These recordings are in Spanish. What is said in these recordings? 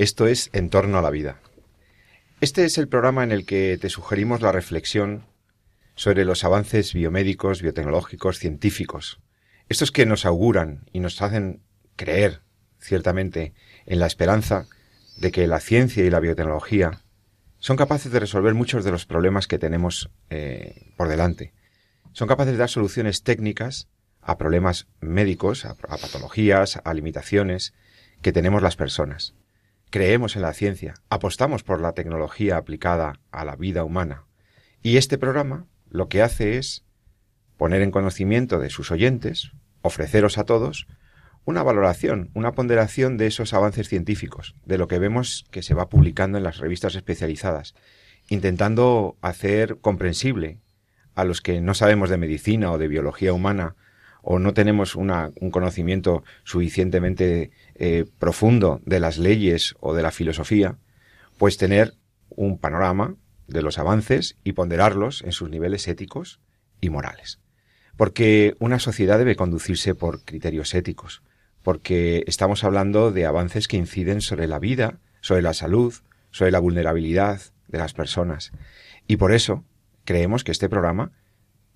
Esto es En torno a la vida. Este es el programa en el que te sugerimos la reflexión sobre los avances biomédicos, biotecnológicos, científicos. Estos que nos auguran y nos hacen creer, ciertamente, en la esperanza de que la ciencia y la biotecnología son capaces de resolver muchos de los problemas que tenemos eh, por delante. Son capaces de dar soluciones técnicas a problemas médicos, a, patologías, a limitaciones que tenemos las personas. Creemos en la ciencia, apostamos por la tecnología aplicada a la vida humana. Y este programa lo que hace es poner en conocimiento de sus oyentes, ofreceros a todos, una valoración, una ponderación de esos avances científicos, de lo que vemos que se va publicando en las revistas especializadas, intentando hacer comprensible a los que no sabemos de medicina o de biología humana o no tenemos un conocimiento suficientemente eh, profundo de las leyes o de la filosofía, pues tener un panorama de los avances y ponderarlos en sus niveles éticos y morales. Porque una sociedad debe conducirse por criterios éticos, porque estamos hablando de avances que inciden sobre la vida, sobre la salud, sobre la vulnerabilidad de las personas. Y por eso creemos que este programa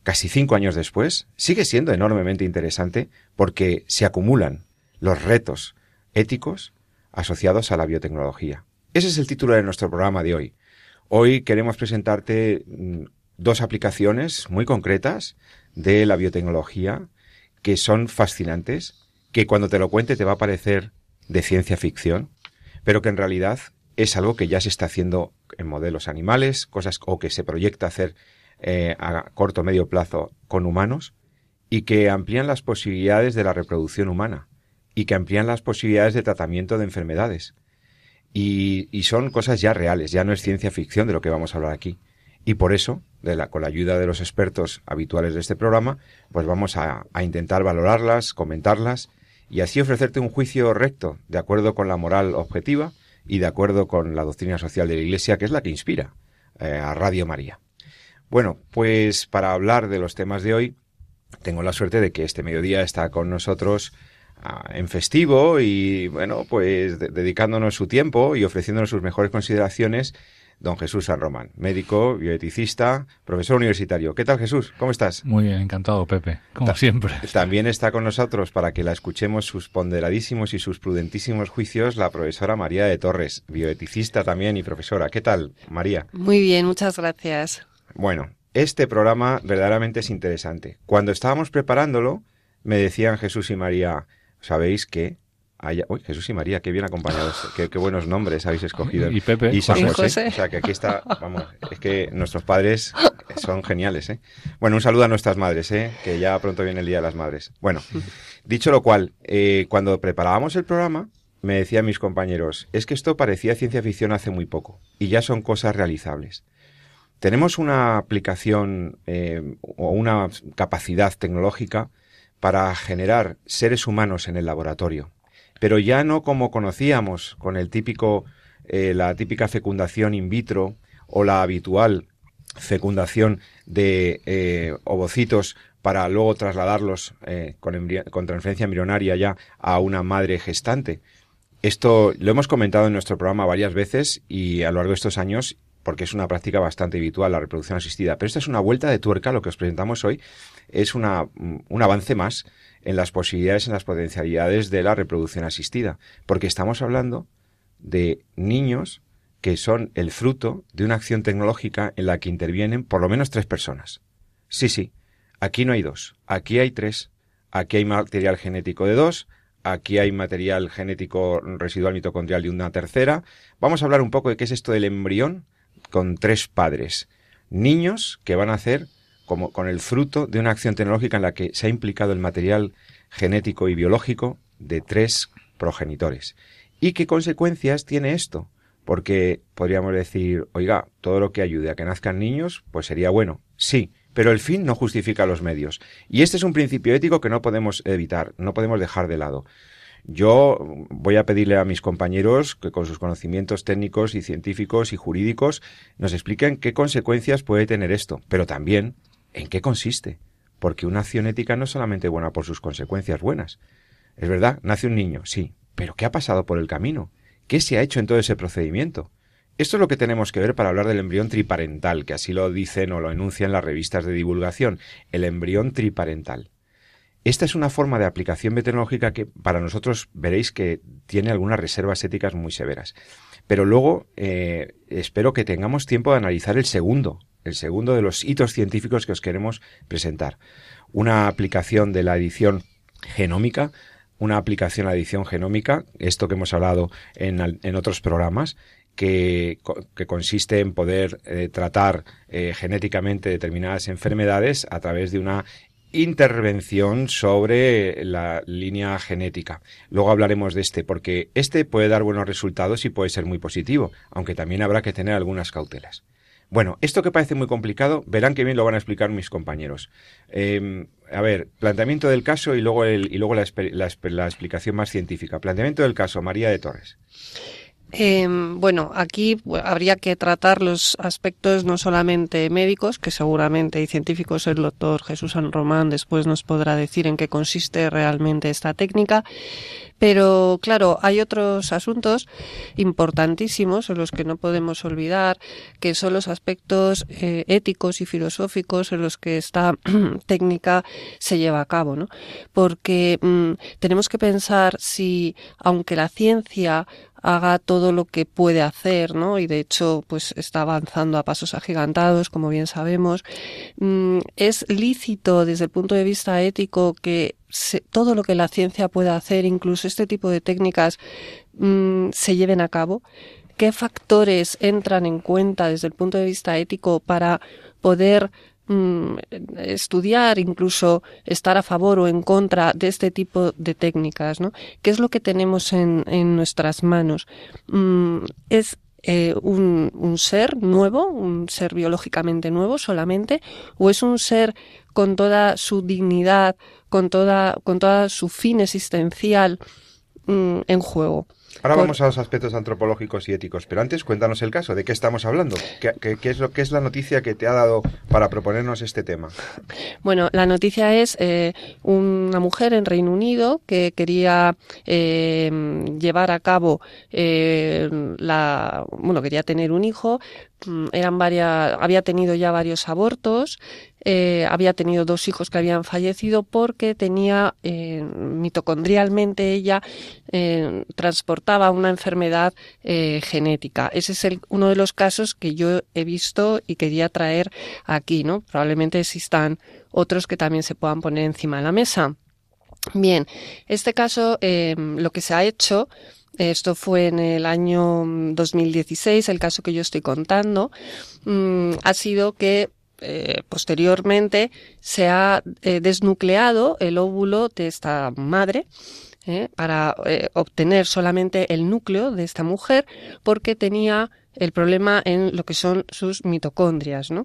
casi cinco años después, sigue siendo enormemente interesante porque se acumulan los retos éticos asociados a la biotecnología. Ese es el título de nuestro programa de hoy. Hoy queremos presentarte mm, dos aplicaciones muy concretas de la biotecnología que son fascinantes, que cuando te lo cuente te va a parecer de ciencia ficción, pero que en realidad es algo que ya se está haciendo en modelos animales, cosas o que se proyecta hacer eh, a corto medio plazo con humanos y que amplían las posibilidades de la reproducción humana y que amplían las posibilidades de tratamiento de enfermedades. Y, son cosas ya reales, ya no es ciencia ficción de lo que vamos a hablar aquí. Y por eso, de la, con la ayuda de los expertos habituales de este programa, pues vamos a, a intentar valorarlas, comentarlas y así ofrecerte un juicio recto, de acuerdo con la moral objetiva y de acuerdo con la doctrina social de la Iglesia, que es la que inspira eh, a Radio María. Bueno, pues para hablar de los temas de hoy, tengo la suerte de que este mediodía está con nosotros ah, en festivo y, bueno, pues dedicándonos su tiempo y ofreciéndonos sus mejores consideraciones, don Jesús San Román, médico, bioeticista, profesor universitario. ¿Qué tal, Jesús? ¿Cómo estás? Muy bien, encantado, Pepe, como siempre. También está con nosotros, para que la escuchemos sus ponderadísimos y sus prudentísimos juicios, la profesora María de Torres, bioeticista también y profesora. ¿Qué tal, María? Muy bien, muchas gracias. Bueno, este programa verdaderamente es interesante. Cuando estábamos preparándolo, me decían Jesús y María, ¿sabéis qué? Uy, Jesús y María, qué bien acompañados, qué, buenos nombres habéis escogido. Y Pepe. Y San José. O sea, que aquí está, vamos, es que nuestros padres son geniales, ¿eh? Bueno, un saludo a nuestras madres, ¿eh? Que ya pronto viene el Día de las Madres. Bueno, dicho lo cual, eh, cuando preparábamos el programa, me decían mis compañeros, es que esto parecía ciencia ficción hace muy poco, y ya son cosas realizables. Tenemos una aplicación eh, o una capacidad tecnológica para generar seres humanos en el laboratorio, pero ya no como conocíamos con el típico, eh, la típica fecundación in vitro o la habitual fecundación de eh, ovocitos para luego trasladarlos con, con transferencia embrionaria ya a una madre gestante. Esto lo hemos comentado en nuestro programa varias veces y a lo largo de estos años porque es una práctica bastante habitual la reproducción asistida. Pero esta es una vuelta de tuerca, lo que os presentamos hoy es una, un avance más en las posibilidades, en las potencialidades de la reproducción asistida, porque estamos hablando de niños que son el fruto de una acción tecnológica en la que intervienen por lo menos tres personas. Sí, sí, aquí no hay dos, aquí hay tres. Aquí hay material genético de dos, aquí hay material genético residual mitocondrial de una tercera. Vamos a hablar un poco de qué es esto del embrión, con tres padres, niños que van a hacer como con el fruto de una acción tecnológica en la que se ha implicado el material genético y biológico de tres progenitores ¿Y qué consecuencias tiene esto? Porque podríamos decir, oiga, todo lo que ayude a que nazcan niños, pues sería bueno. Sí, pero el fin no justifica los medios. Y este es un principio ético que no podemos evitar, no podemos dejar de lado. Yo voy a pedirle a mis compañeros que con sus conocimientos técnicos y científicos y jurídicos nos expliquen qué consecuencias puede tener esto, pero también en qué consiste. Porque una acción ética no es solamente buena por sus consecuencias buenas. Es verdad, nace un niño, sí, pero ¿qué ha pasado por el camino? ¿Qué se ha hecho en todo ese procedimiento? Esto es lo que tenemos que ver para hablar del embrión triparental, que así lo dicen o lo enuncian las revistas de divulgación, el embrión triparental. Esta es una forma de aplicación meteorológica que para nosotros veréis que tiene algunas reservas éticas muy severas. Pero luego eh, espero que tengamos tiempo de analizar el segundo, el segundo de los hitos científicos que os queremos presentar. Una aplicación de la edición genómica, una aplicación a la edición genómica, esto que hemos hablado en, otros programas, que, consiste en poder eh, tratar eh, genéticamente determinadas enfermedades a través de una intervención sobre la línea genética. Luego hablaremos de este, porque este puede dar buenos resultados y puede ser muy positivo, aunque también habrá que tener algunas cautelas. Bueno, esto que parece muy complicado, verán que bien lo van a explicar mis compañeros. Em, a ver, planteamiento del caso y luego, el, y luego la, la explicación más científica. Planteamiento del caso, María de Torres. Eh, bueno, aquí habría que tratar los aspectos no solamente médicos, que seguramente y científicos el doctor Jesús San Román después nos podrá decir en qué consiste realmente esta técnica, pero claro, hay otros asuntos importantísimos en los que no podemos olvidar, que son los aspectos eh, éticos y filosóficos en los que esta técnica se lleva a cabo, ¿no? Porque mm, tenemos que pensar si, aunque la ciencia haga todo lo que puede hacer, ¿no? Y de hecho, pues está avanzando a pasos agigantados, como bien sabemos. Mm, es lícito desde el punto de vista ético que todo lo que la ciencia pueda hacer, incluso este tipo de técnicas, mm, se lleven a cabo. ¿Qué factores entran en cuenta desde el punto de vista ético para poder Mm, estudiar, incluso estar a favor o en contra de este tipo de técnicas, ¿no? ¿Qué es lo que tenemos en, en nuestras manos? Mm, es eh, un, un, ser nuevo, un ser biológicamente nuevo solamente, o es un ser con toda su dignidad, con toda, con toda su fin existencial mm, en juego. Ahora vamos a los aspectos antropológicos y éticos, pero antes cuéntanos el caso, ¿de qué estamos hablando? ¿Qué, es lo que es la noticia que te ha dado para proponernos este tema? Bueno, la noticia es eh, una mujer en Reino Unido que quería eh, llevar a cabo eh, la, bueno, quería tener un hijo, mm, eran varias, había tenido ya varios abortos, eh, había tenido dos hijos que habían fallecido porque tenía eh, mitocondrialmente ella eh, transportaba una enfermedad genética. Ese es el, uno de los casos que yo he visto y quería traer aquí, ¿no? Probablemente existan otros que también se puedan poner encima de la mesa. Bien, este caso, lo que se ha hecho esto fue en el año 2016, el caso que yo estoy contando, mm, ha sido que eh, posteriormente se ha eh, desnucleado el óvulo de esta madre eh, para obtener solamente el núcleo de esta mujer porque tenía el problema en lo que son sus mitocondrias, ¿no?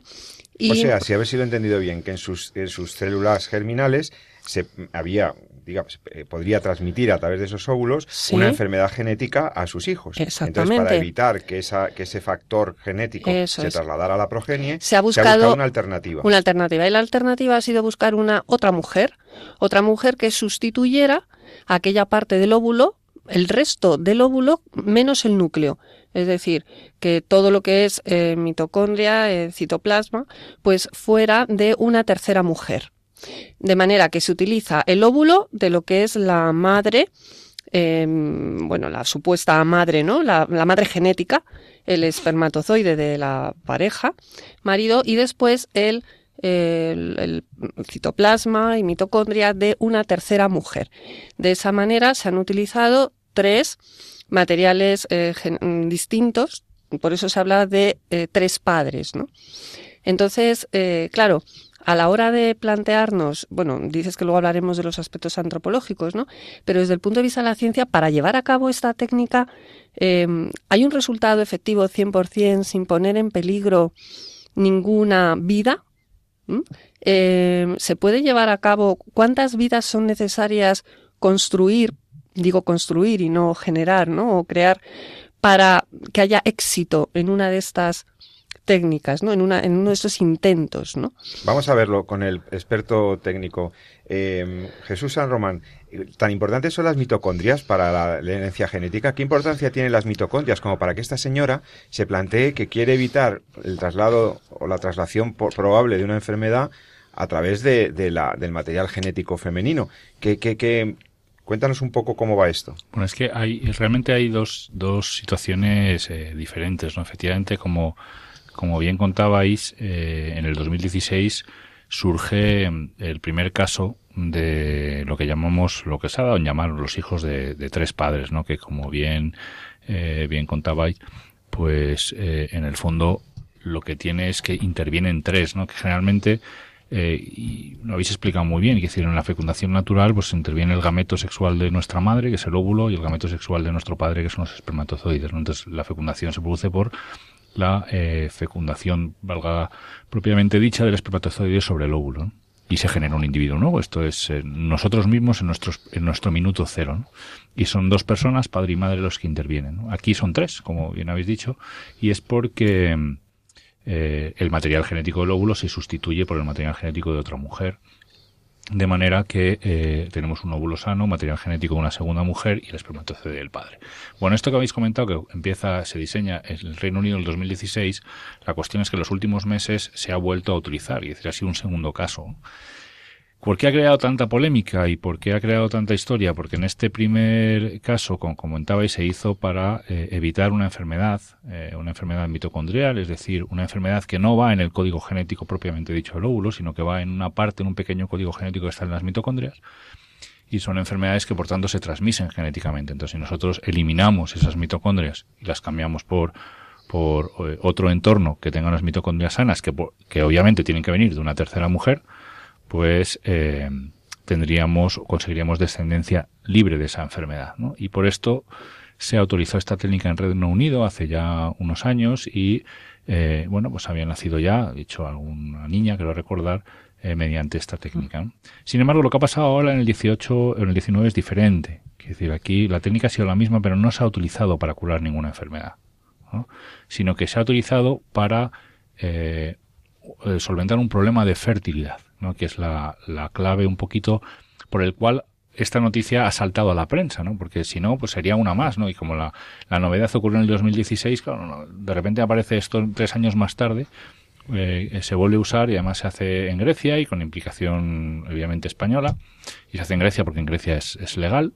O sea, si habéis sido entendido bien, que en sus, en sus células germinales se había digamos, eh, podría transmitir a través de esos óvulos una enfermedad genética a sus hijos. Entonces, para evitar que, esa, que ese factor genético se trasladara a la progenie, se ha buscado una alternativa. Una alternativa. Y la alternativa ha sido buscar una otra mujer, otra mujer que sustituyera aquella parte del óvulo, el resto del óvulo, menos el núcleo. Es decir, que todo lo que es eh, mitocondria, eh, citoplasma, pues fuera de una tercera mujer. De manera que se utiliza el óvulo de lo que es la madre, em, bueno, la supuesta madre, ¿no? La, madre genética, el espermatozoide de la pareja, marido, y después el, citoplasma y mitocondria de una tercera mujer. De esa manera se han utilizado tres materiales eh, distintos, por eso se habla de eh, tres padres, ¿no? Entonces, eh, claro, a la hora de plantearnos, bueno, dices que luego hablaremos de los aspectos antropológicos, ¿no? Pero desde el punto de vista de la ciencia, para llevar a cabo esta técnica, em, ¿hay un resultado efectivo 100% sin poner en peligro ninguna vida? Em, ¿Se puede llevar a cabo? ¿Cuántas vidas son necesarias construir? Digo construir y no generar, ¿no? O crear para que haya éxito en una de estas técnicas, ¿no? En, una, en uno de estos intentos, ¿no? Vamos a verlo con el experto técnico. Eh, Jesús San Román, ¿tan importantes son las mitocondrias para la, herencia genética? ¿Qué importancia tienen las mitocondrias como para que esta señora se plantee que quiere evitar el traslado o la traslación probable de una enfermedad a través de, la, del material genético femenino? ¿Qué, qué, qué, Cuéntanos un poco cómo va esto. Bueno, es que hay realmente hay dos, dos situaciones eh, diferentes, ¿no? Efectivamente, como como bien contabais, eh, en el 2016 surge mm, el primer caso de lo que llamamos, lo que se ha dado en llamar los hijos de, tres padres, ¿no? Que como bien, eh, bien contabais, pues eh, en el fondo lo que tiene es que intervienen tres, ¿no? Que generalmente y lo habéis explicado muy bien, que decir, en la fecundación natural pues interviene el gameto sexual de nuestra madre, que es el óvulo, y el gameto sexual de nuestro padre, que son los espermatozoides. Entonces la fecundación se produce por la eh, fecundación, valga propiamente dicha, del espermatozoide sobre el óvulo. Y se genera un individuo nuevo. Esto es eh, nosotros mismos en, nuestros, en nuestro minuto cero. Y son dos personas, padre y madre, los que intervienen. Aquí son tres, como bien habéis dicho, y es porque eh, el material genético del óvulo se sustituye por el material genético de otra mujer de manera que eh, tenemos un óvulo sano, material genético de una segunda mujer y el espermatozoide del padre. Bueno, esto que habéis comentado, que empieza, se diseña en el Reino Unido en el 2016, la cuestión es que en los últimos meses se ha vuelto a utilizar, y es decir, ha sido un segundo caso. ¿Por qué ha creado tanta polémica y por qué ha creado tanta historia? Porque en este primer caso, como comentabais, se hizo para eh, evitar una enfermedad, eh, una enfermedad mitocondrial, es decir, una enfermedad que no va en el código genético propiamente dicho del óvulo, sino que va en una parte, en un pequeño código genético que está en las mitocondrias. Y son enfermedades que por tanto se transmiten genéticamente. Entonces, si nosotros eliminamos esas mitocondrias y las cambiamos por eh, otro entorno que tenga unas mitocondrias sanas, que, que obviamente tienen que venir de una tercera mujer, pues eh, tendríamos, conseguiríamos descendencia libre de esa enfermedad. ¿no? Y por esto se autorizó esta técnica en Reino Unido hace ya unos años y, eh, bueno, pues había nacido ya, dicho alguna niña, quiero recordar, eh, mediante esta técnica. Sin embargo, lo que ha pasado ahora en el 18, en el 19 es diferente. Es decir, aquí la técnica ha sido la misma, pero no se ha utilizado para curar ninguna enfermedad, ¿no? sino que se ha utilizado para eh, solventar un problema de fertilidad. ¿No? que es la, la clave un poquito por el cual esta noticia ha saltado a la prensa, ¿no? Porque si no, pues sería una más, ¿no? Y como la, la novedad ocurrió en el 2016, claro, de repente aparece esto tres años más tarde, eh, se vuelve a usar y además se hace en Grecia y con implicación obviamente española. Y se hace en Grecia porque en Grecia es, es legal.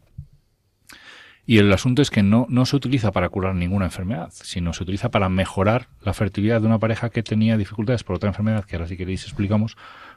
Y el asunto es que no, no se utiliza para curar ninguna enfermedad, sino se utiliza para mejorar la fertilidad de una pareja que tenía dificultades por otra enfermedad, que ahora si queréis explicamos,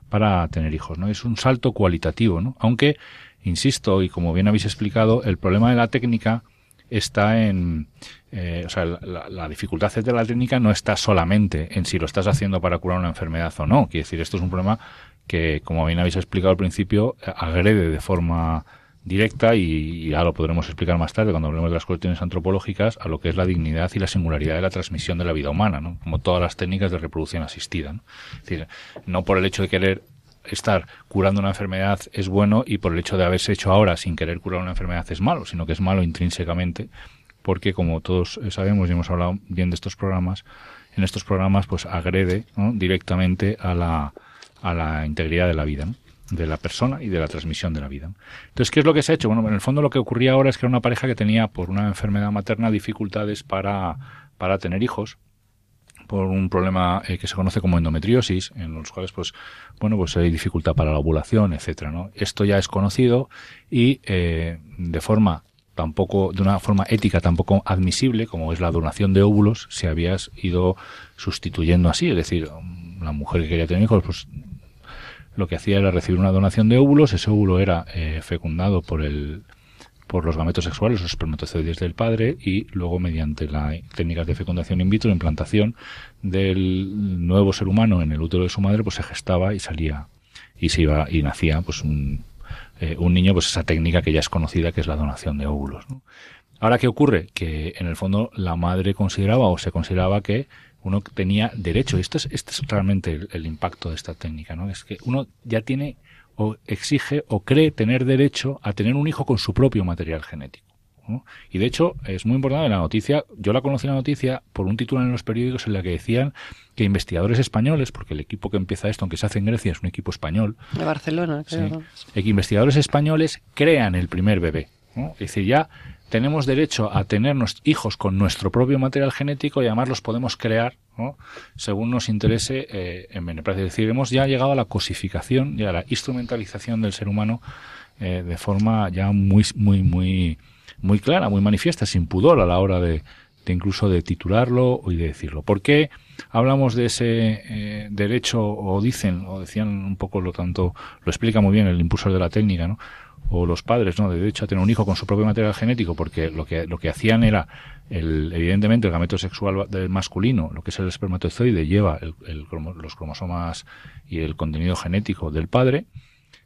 para tener hijos, ¿no? Es un salto cualitativo, ¿no? Aunque, insisto, y como bien habéis explicado, el problema de la técnica está en, eh, o sea, la, la, dificultad de la técnica no está solamente en si lo estás haciendo para curar una enfermedad o no. Quiere decir, esto es un problema que, como bien habéis explicado al principio, agrede de forma directa y ya lo podremos explicar más tarde cuando hablemos de las cuestiones antropológicas a lo que es la dignidad y la singularidad de la transmisión de la vida humana, ¿no? como todas las técnicas de reproducción asistida. ¿no? Es decir, no por el hecho de querer estar curando una enfermedad es bueno y por el hecho de haberse hecho ahora sin querer curar una enfermedad es malo, sino que es malo intrínsecamente porque como todos sabemos y hemos hablado bien de estos programas, en estos programas pues agrede directamente a la, a la integridad de la vida. De la persona y de la transmisión de la vida. Entonces, ¿qué es lo que se ha hecho? Bueno, en el fondo lo que ocurría ahora es que era una pareja que tenía por una enfermedad materna dificultades para, para tener hijos por un problema eh, que se conoce como endometriosis, en los cuales, pues, bueno, pues hay dificultad para la ovulación, etcétera, ¿no? Esto ya es conocido y eh, de forma tampoco, de una forma ética tampoco admisible, como es la donación de óvulos, se había ido sustituyendo así, es decir, la mujer que quería tener hijos, pues lo que hacía era recibir una donación de óvulos, ese óvulo era eh, fecundado por el por los gametos sexuales, los espermatozoides del padre, y luego mediante las técnicas de fecundación in vitro, implantación del nuevo ser humano en el útero de su madre, pues se gestaba y salía y se iba y nacía pues un, eh, un niño, pues esa técnica que ya es conocida que es la donación de óvulos. Ahora, ¿qué ocurre? Que en el fondo la madre consideraba o se consideraba que uno tenía derecho, y esto es, este es realmente el, impacto de esta técnica, ¿no? Es que uno ya tiene o exige o cree tener derecho a tener un hijo con su propio material genético. Y de hecho, es muy importante la noticia, yo la conocí la noticia por un título en los periódicos en la que decían que investigadores españoles, porque el equipo que empieza esto, aunque se hace en Grecia, es un equipo español. De Barcelona, creo. que investigadores españoles crean el primer bebé. Es decir, ya tenemos derecho a tener hijos con nuestro propio material genético y además los podemos crear según nos interese eh, en beneficio. Es decir, hemos ya llegado a la cosificación y a la instrumentalización del ser humano eh, de forma ya muy, muy, muy, muy clara, muy manifiesta, sin pudor a la hora de, incluso de titularlo y de decirlo. ¿Por qué hablamos de ese eh, derecho o dicen o decían un poco lo tanto, lo explica muy bien el impulsor de la técnica, ¿no? O los padres, ¿no? De derecho a tener un hijo con su propio material genético, porque lo que, lo que hacían era, el, evidentemente, el gameto sexual del masculino, lo que es el espermatozoide, lleva el, los cromosomas y el contenido genético del padre,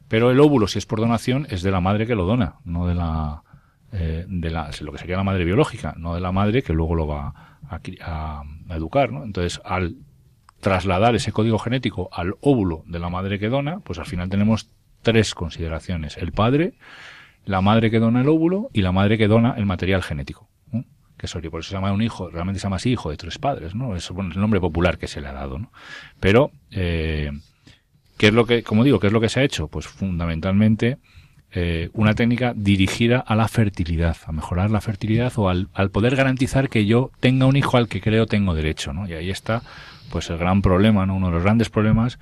pero el óvulo, si es por donación, es de la madre que lo dona, no de la, eh, de la, lo que sería la madre biológica, no de la madre que luego lo va a, a, a educar, ¿no? Entonces, al trasladar ese código genético al óvulo de la madre que dona, pues al final tenemos tres consideraciones. El padre, la madre que dona el óvulo y la madre que dona el material genético. Que por eso se llama un hijo, realmente se llama así hijo de tres padres, ¿no? Es el nombre popular que se le ha dado, ¿no? Pero, eh, ¿qué es lo que, como digo, qué es lo que se ha hecho? Pues fundamentalmente, eh, una técnica dirigida a la fertilidad, a mejorar la fertilidad o al, al, poder garantizar que yo tenga un hijo al que creo tengo derecho, ¿no? Y ahí está, pues el gran problema, ¿no? Uno de los grandes problemas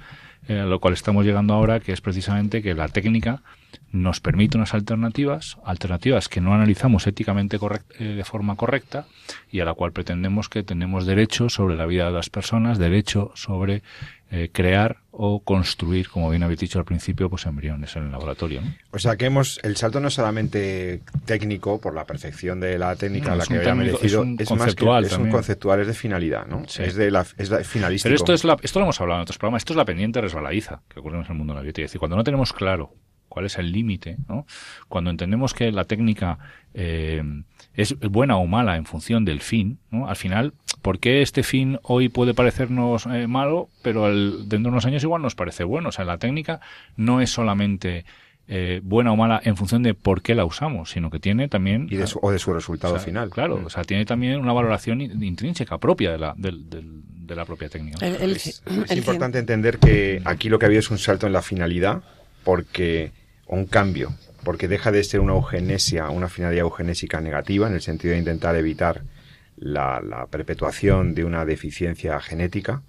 eh, a lo cual estamos llegando ahora, que es precisamente que la técnica nos permite unas alternativas, alternativas que no analizamos éticamente eh, de forma correcta y a la cual pretendemos que tenemos derecho sobre la vida de las personas, derecho sobre eh, crear o construir, como bien habéis dicho al principio, pues embriones en el laboratorio. O sea que hemos, el salto no es solamente técnico por la perfección de la técnica la que había merecido, es, más que es un conceptual, es de finalidad, ¿no? Es de la, es finalístico. Pero esto es la, esto lo hemos hablado en otros programas, esto es la pendiente resbaladiza que ocurre en el mundo de la biología. Es decir, cuando no tenemos claro cuál es el límite, ¿no? Cuando entendemos que la técnica eh, es buena o mala en función del fin, ¿no? Al final, ¿por qué este fin hoy puede parecernos eh, malo, pero dentro de unos años igual nos parece bueno? O sea, la técnica no es solamente eh, buena o mala en función de por qué la usamos, sino que tiene también... Y de su, o de su resultado final. Claro, mm. o sea, tiene también una valoración intrínseca propia de la, de, la propia técnica. es, importante entender que aquí lo que había es un salto en la finalidad, porque un cambio, porque deja de ser una eugenesia, una finalidad eugenésica negativa, en el sentido de intentar evitar la, la perpetuación de una deficiencia genética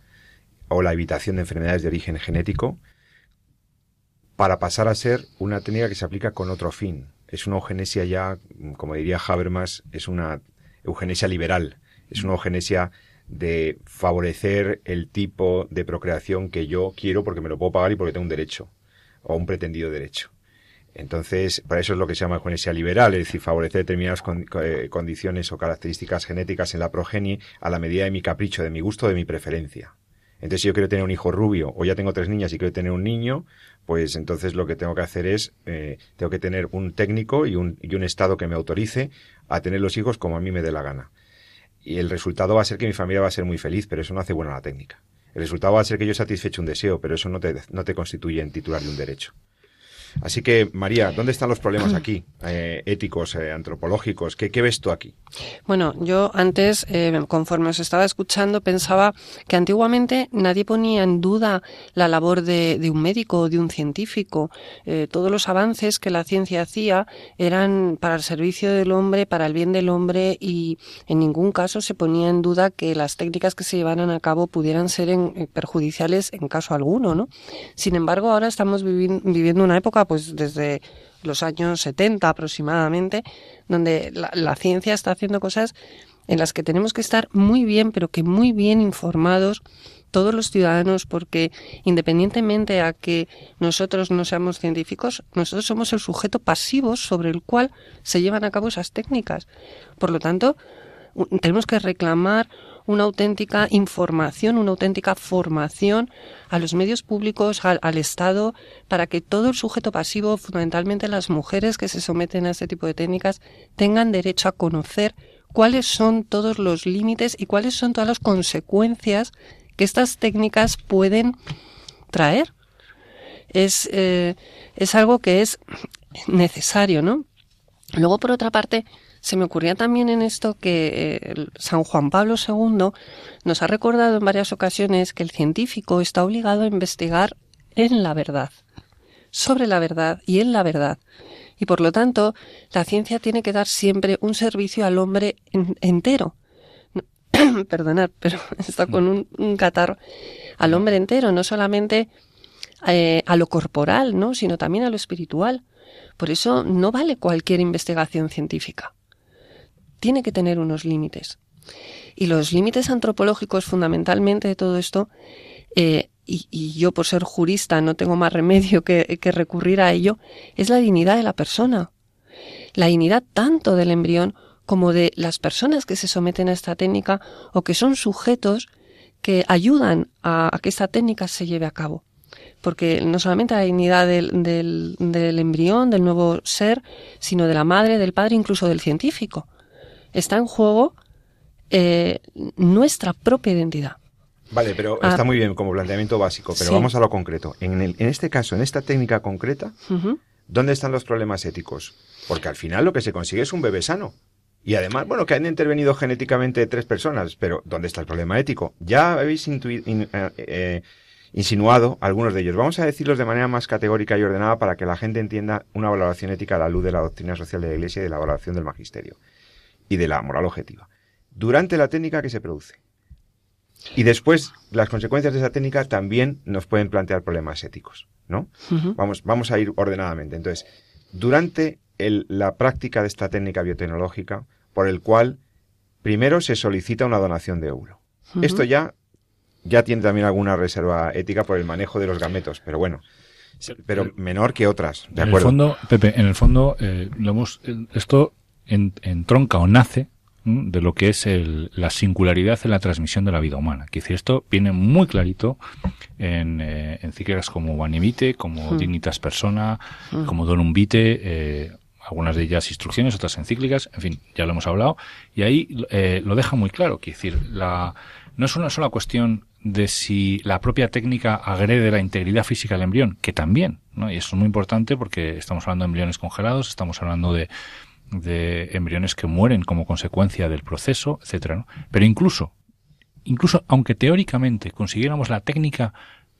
o la evitación de enfermedades de origen genético, para pasar a ser una técnica que se aplica con otro fin. Es una eugenesia ya, como diría Habermas, es una eugenesia liberal, es una eugenesia de favorecer el tipo de procreación que yo quiero porque me lo puedo pagar y porque tengo un derecho o un pretendido derecho. Entonces, para eso es lo que se llama eugenesia liberal, es decir, favorecer determinadas eh, condiciones o características genéticas en la progenie a la medida de mi capricho, de mi gusto, de mi preferencia. Entonces, si yo quiero tener un hijo rubio o ya tengo tres niñas y quiero tener un niño, pues entonces lo que tengo que hacer es, eh, tengo que tener un técnico y un, y un estado que me autorice a tener los hijos como a mí me dé la gana. Y el resultado va a ser que mi familia va a ser muy feliz, pero eso no hace buena la técnica. El resultado va a ser que yo satisfecho un deseo, pero eso no te, no te constituye en titular de un derecho. Así que, María, ¿dónde están los problemas aquí? Eh, éticos, eh, antropológicos. ¿Qué, ves tú aquí? Bueno, yo antes, eh, conforme os estaba escuchando, pensaba que antiguamente nadie ponía en duda la labor de, un médico o de un científico. todos los avances que la ciencia hacía eran para el servicio del hombre, para el bien del hombre y en ningún caso se ponía en duda que las técnicas que se llevaran a cabo pudieran ser perjudiciales en caso alguno, ¿no? Sin embargo, ahora estamos viviendo una época pues desde los años 70 aproximadamente, donde la, ciencia está haciendo cosas en las que tenemos que estar muy bien, pero que muy bien informados todos los ciudadanos, porque independientemente a que nosotros no seamos científicos, nosotros somos el sujeto pasivo sobre el cual se llevan a cabo esas técnicas. Por lo tanto, tenemos que reclamar una auténtica información, una auténtica formación a los medios públicos, al, Estado, para que todo el sujeto pasivo, fundamentalmente las mujeres que se someten a este tipo de técnicas, tengan derecho a conocer cuáles son todos los límites y cuáles son todas las consecuencias que estas técnicas pueden traer. Es, eh, es algo que es necesario, ¿no? Luego, por otra parte, se me ocurría también en esto que eh, San Juan Pablo II nos ha recordado en varias ocasiones que el científico está obligado a investigar en la verdad, sobre la verdad y en la verdad. Y por lo tanto, la ciencia tiene que dar siempre un servicio al hombre entero. Perdonad, pero está con un, catarro. Al hombre entero, no solamente eh, a lo corporal, ¿no? sino también a lo espiritual. Por eso no vale cualquier investigación científica tiene que tener unos límites. Y los límites antropológicos fundamentalmente de todo esto, eh, y, yo por ser jurista no tengo más remedio que, recurrir a ello, es la dignidad de la persona. La dignidad tanto del embrión como de las personas que se someten a esta técnica o que son sujetos que ayudan a, que esta técnica se lleve a cabo. Porque no solamente la dignidad del, del, embrión, del nuevo ser, sino de la madre, del padre, incluso del científico está en juego eh, nuestra propia identidad. Vale, pero ah. está muy bien como planteamiento básico, pero vamos a lo concreto. En, en, este caso, en esta técnica concreta, ¿dónde están los problemas éticos? Porque al final lo que se consigue es un bebé sano. Y además, bueno, que han intervenido genéticamente tres personas, pero ¿dónde está el problema ético? Ya habéis eh, eh, insinuado algunos de ellos. Vamos a decirlos de manera más categórica y ordenada para que la gente entienda una valoración ética a la luz de la doctrina social de la Iglesia y de la valoración del magisterio y de la moral objetiva. Durante la técnica que se produce. Y después, las consecuencias de esa técnica también nos pueden plantear problemas éticos, ¿no? vamos, vamos a ir ordenadamente. Entonces, durante la práctica de esta técnica biotecnológica, por el cual primero se solicita una donación de óvulo. Esto ya, ya tiene también alguna reserva ética por el manejo de los gametos, pero bueno, pero menor que otras, ¿de en acuerdo? El fondo, Pepe, en el fondo, eh, lo hemos, esto entronca o nace de lo que es la singularidad en la transmisión de la vida humana. Que decir, esto viene muy clarito en eh, encíclicas como Vanivite, como hmm. Dignitas Persona, hmm. como Donum Vitae, eh, algunas de ellas instrucciones, otras encíclicas, en fin, ya lo hemos hablado, y ahí eh, lo deja muy claro, que decir, la, no es una sola cuestión de si la propia técnica agrede la integridad física del embrión, que también, ¿no? y eso es muy importante porque estamos hablando de embriones congelados, estamos hablando de de embriones que mueren como consecuencia del proceso, etcétera. Pero incluso, incluso aunque teóricamente consiguiéramos la técnica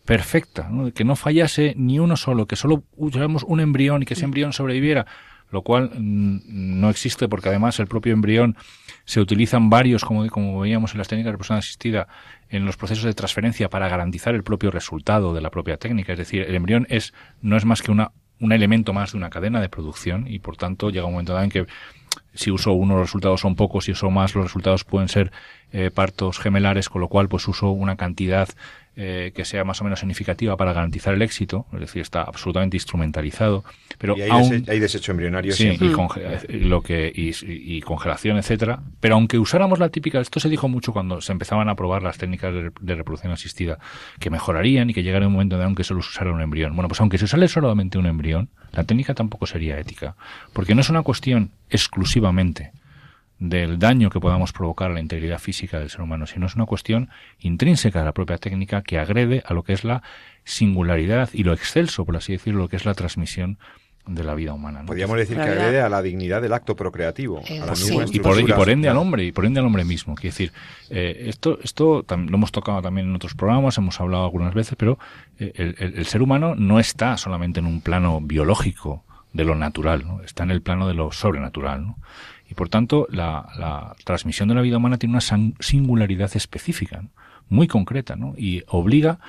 perfecta, ¿no? que no fallase ni uno solo, que solo usáramos un embrión y que ese embrión sobreviviera, lo cual mm, no existe porque además el propio embrión se utilizan varios, como, como veíamos en las técnicas de persona asistida, en los procesos de transferencia para garantizar el propio resultado de la propia técnica. Es decir, el embrión es, no es más que una un elemento más de una cadena de producción y por tanto llega un momento dado en que si uso uno los resultados son pocos, si uso más los resultados pueden ser eh, partos gemelares, con lo cual pues uso una cantidad eh, que sea más o menos significativa para garantizar el éxito, es decir, está absolutamente instrumentalizado. Pero y hay, desecho embrionario sí, y, eh, lo que, y, congelación, etcétera. Pero aunque usáramos la típica, esto se dijo mucho cuando se empezaban a probar las técnicas de, reproducción asistida, que mejorarían y que llegara un momento de aunque solo se usara un embrión. Bueno, pues aunque se usara solamente un embrión, la técnica tampoco sería ética, porque no es una cuestión exclusivamente del daño que podamos provocar a la integridad física del ser humano, sino es una cuestión intrínseca de la propia técnica que agrede a lo que es la singularidad y lo excelso, por así decirlo, lo que es la transmisión de la vida humana. Podríamos decir que agrede a la dignidad del acto procreativo. y, por, ende al hombre, y por ende al hombre mismo. Quiero decir, eh, esto, esto lo hemos tocado también en otros programas, hemos hablado algunas veces, pero eh, el, el, ser humano no está solamente en un plano biológico de lo natural, ¿no? está en el plano de lo sobrenatural. ¿no? Y por tanto, la, transmisión de la vida humana tiene una singularidad específica, muy concreta, ¿no? Y obliga,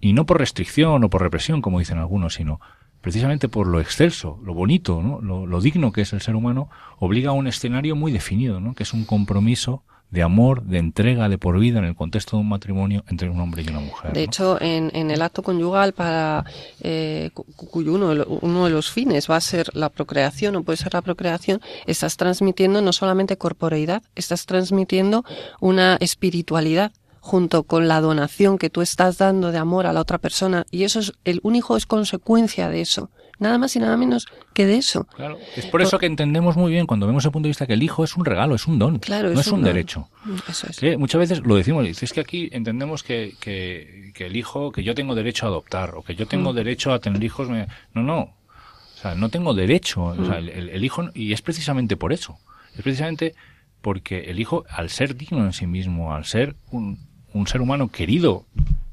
y no por restricción o por represión, como dicen algunos, sino precisamente por lo excelso, lo bonito, ¿no? lo, lo digno que es el ser humano, obliga a un escenario muy definido, ¿no? que es un compromiso de amor, de entrega de por vida en el contexto de un matrimonio entre un hombre y una mujer. De hecho, en, en, el acto conyugal, para eh, cuyo uno, uno de los fines va a ser la procreación o puede ser la procreación, estás transmitiendo no solamente corporeidad, estás transmitiendo una espiritualidad junto con la donación que tú estás dando de amor a la otra persona y eso es el un hijo es consecuencia de eso nada más y nada menos que de eso claro es por eso que entendemos muy bien cuando vemos el punto de vista que el hijo es un regalo es un don claro, no es, es un, un derecho eso es. que muchas veces lo decimos es que aquí entendemos que, que, que, el hijo que yo tengo derecho a adoptar o que yo tengo mm. derecho a tener hijos me... no no o sea no tengo derecho mm. o sea, el, el hijo y es precisamente por eso es precisamente porque el hijo, al ser digno en sí mismo, al ser un, un ser humano querido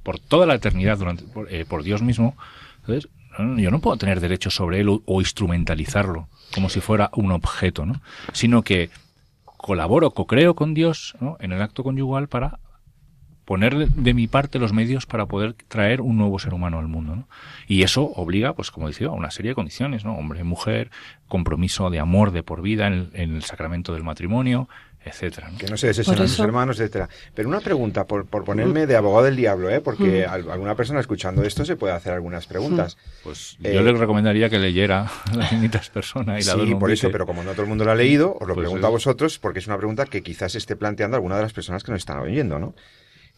por toda la eternidad durante, por, eh, por Dios mismo, entonces yo no puedo tener derecho sobre él o, instrumentalizarlo como si fuera un objeto, ¿no? Sino que colaboro, co-creo con Dios en el acto conyugal para poner de, mi parte los medios para poder traer un nuevo ser humano al mundo. Y eso obliga, pues como decía, a una serie de condiciones, ¿no? Hombre, mujer, compromiso de amor de por vida en el sacramento del matrimonio, etcétera. ¿no? Que no se desechen a sus hermanos, etcétera. Pero una pregunta, por, por ponerme de abogado del diablo, ¿eh? porque mm. alguna persona escuchando esto se puede hacer algunas preguntas. Pues eh, yo le recomendaría que leyera la Infinitas Personas y la Sí, por eso, pero como no todo el mundo lo ha leído, os lo pues pregunto es... a vosotros, porque es una pregunta que quizás esté planteando alguna de las personas que nos están oyendo, ¿no?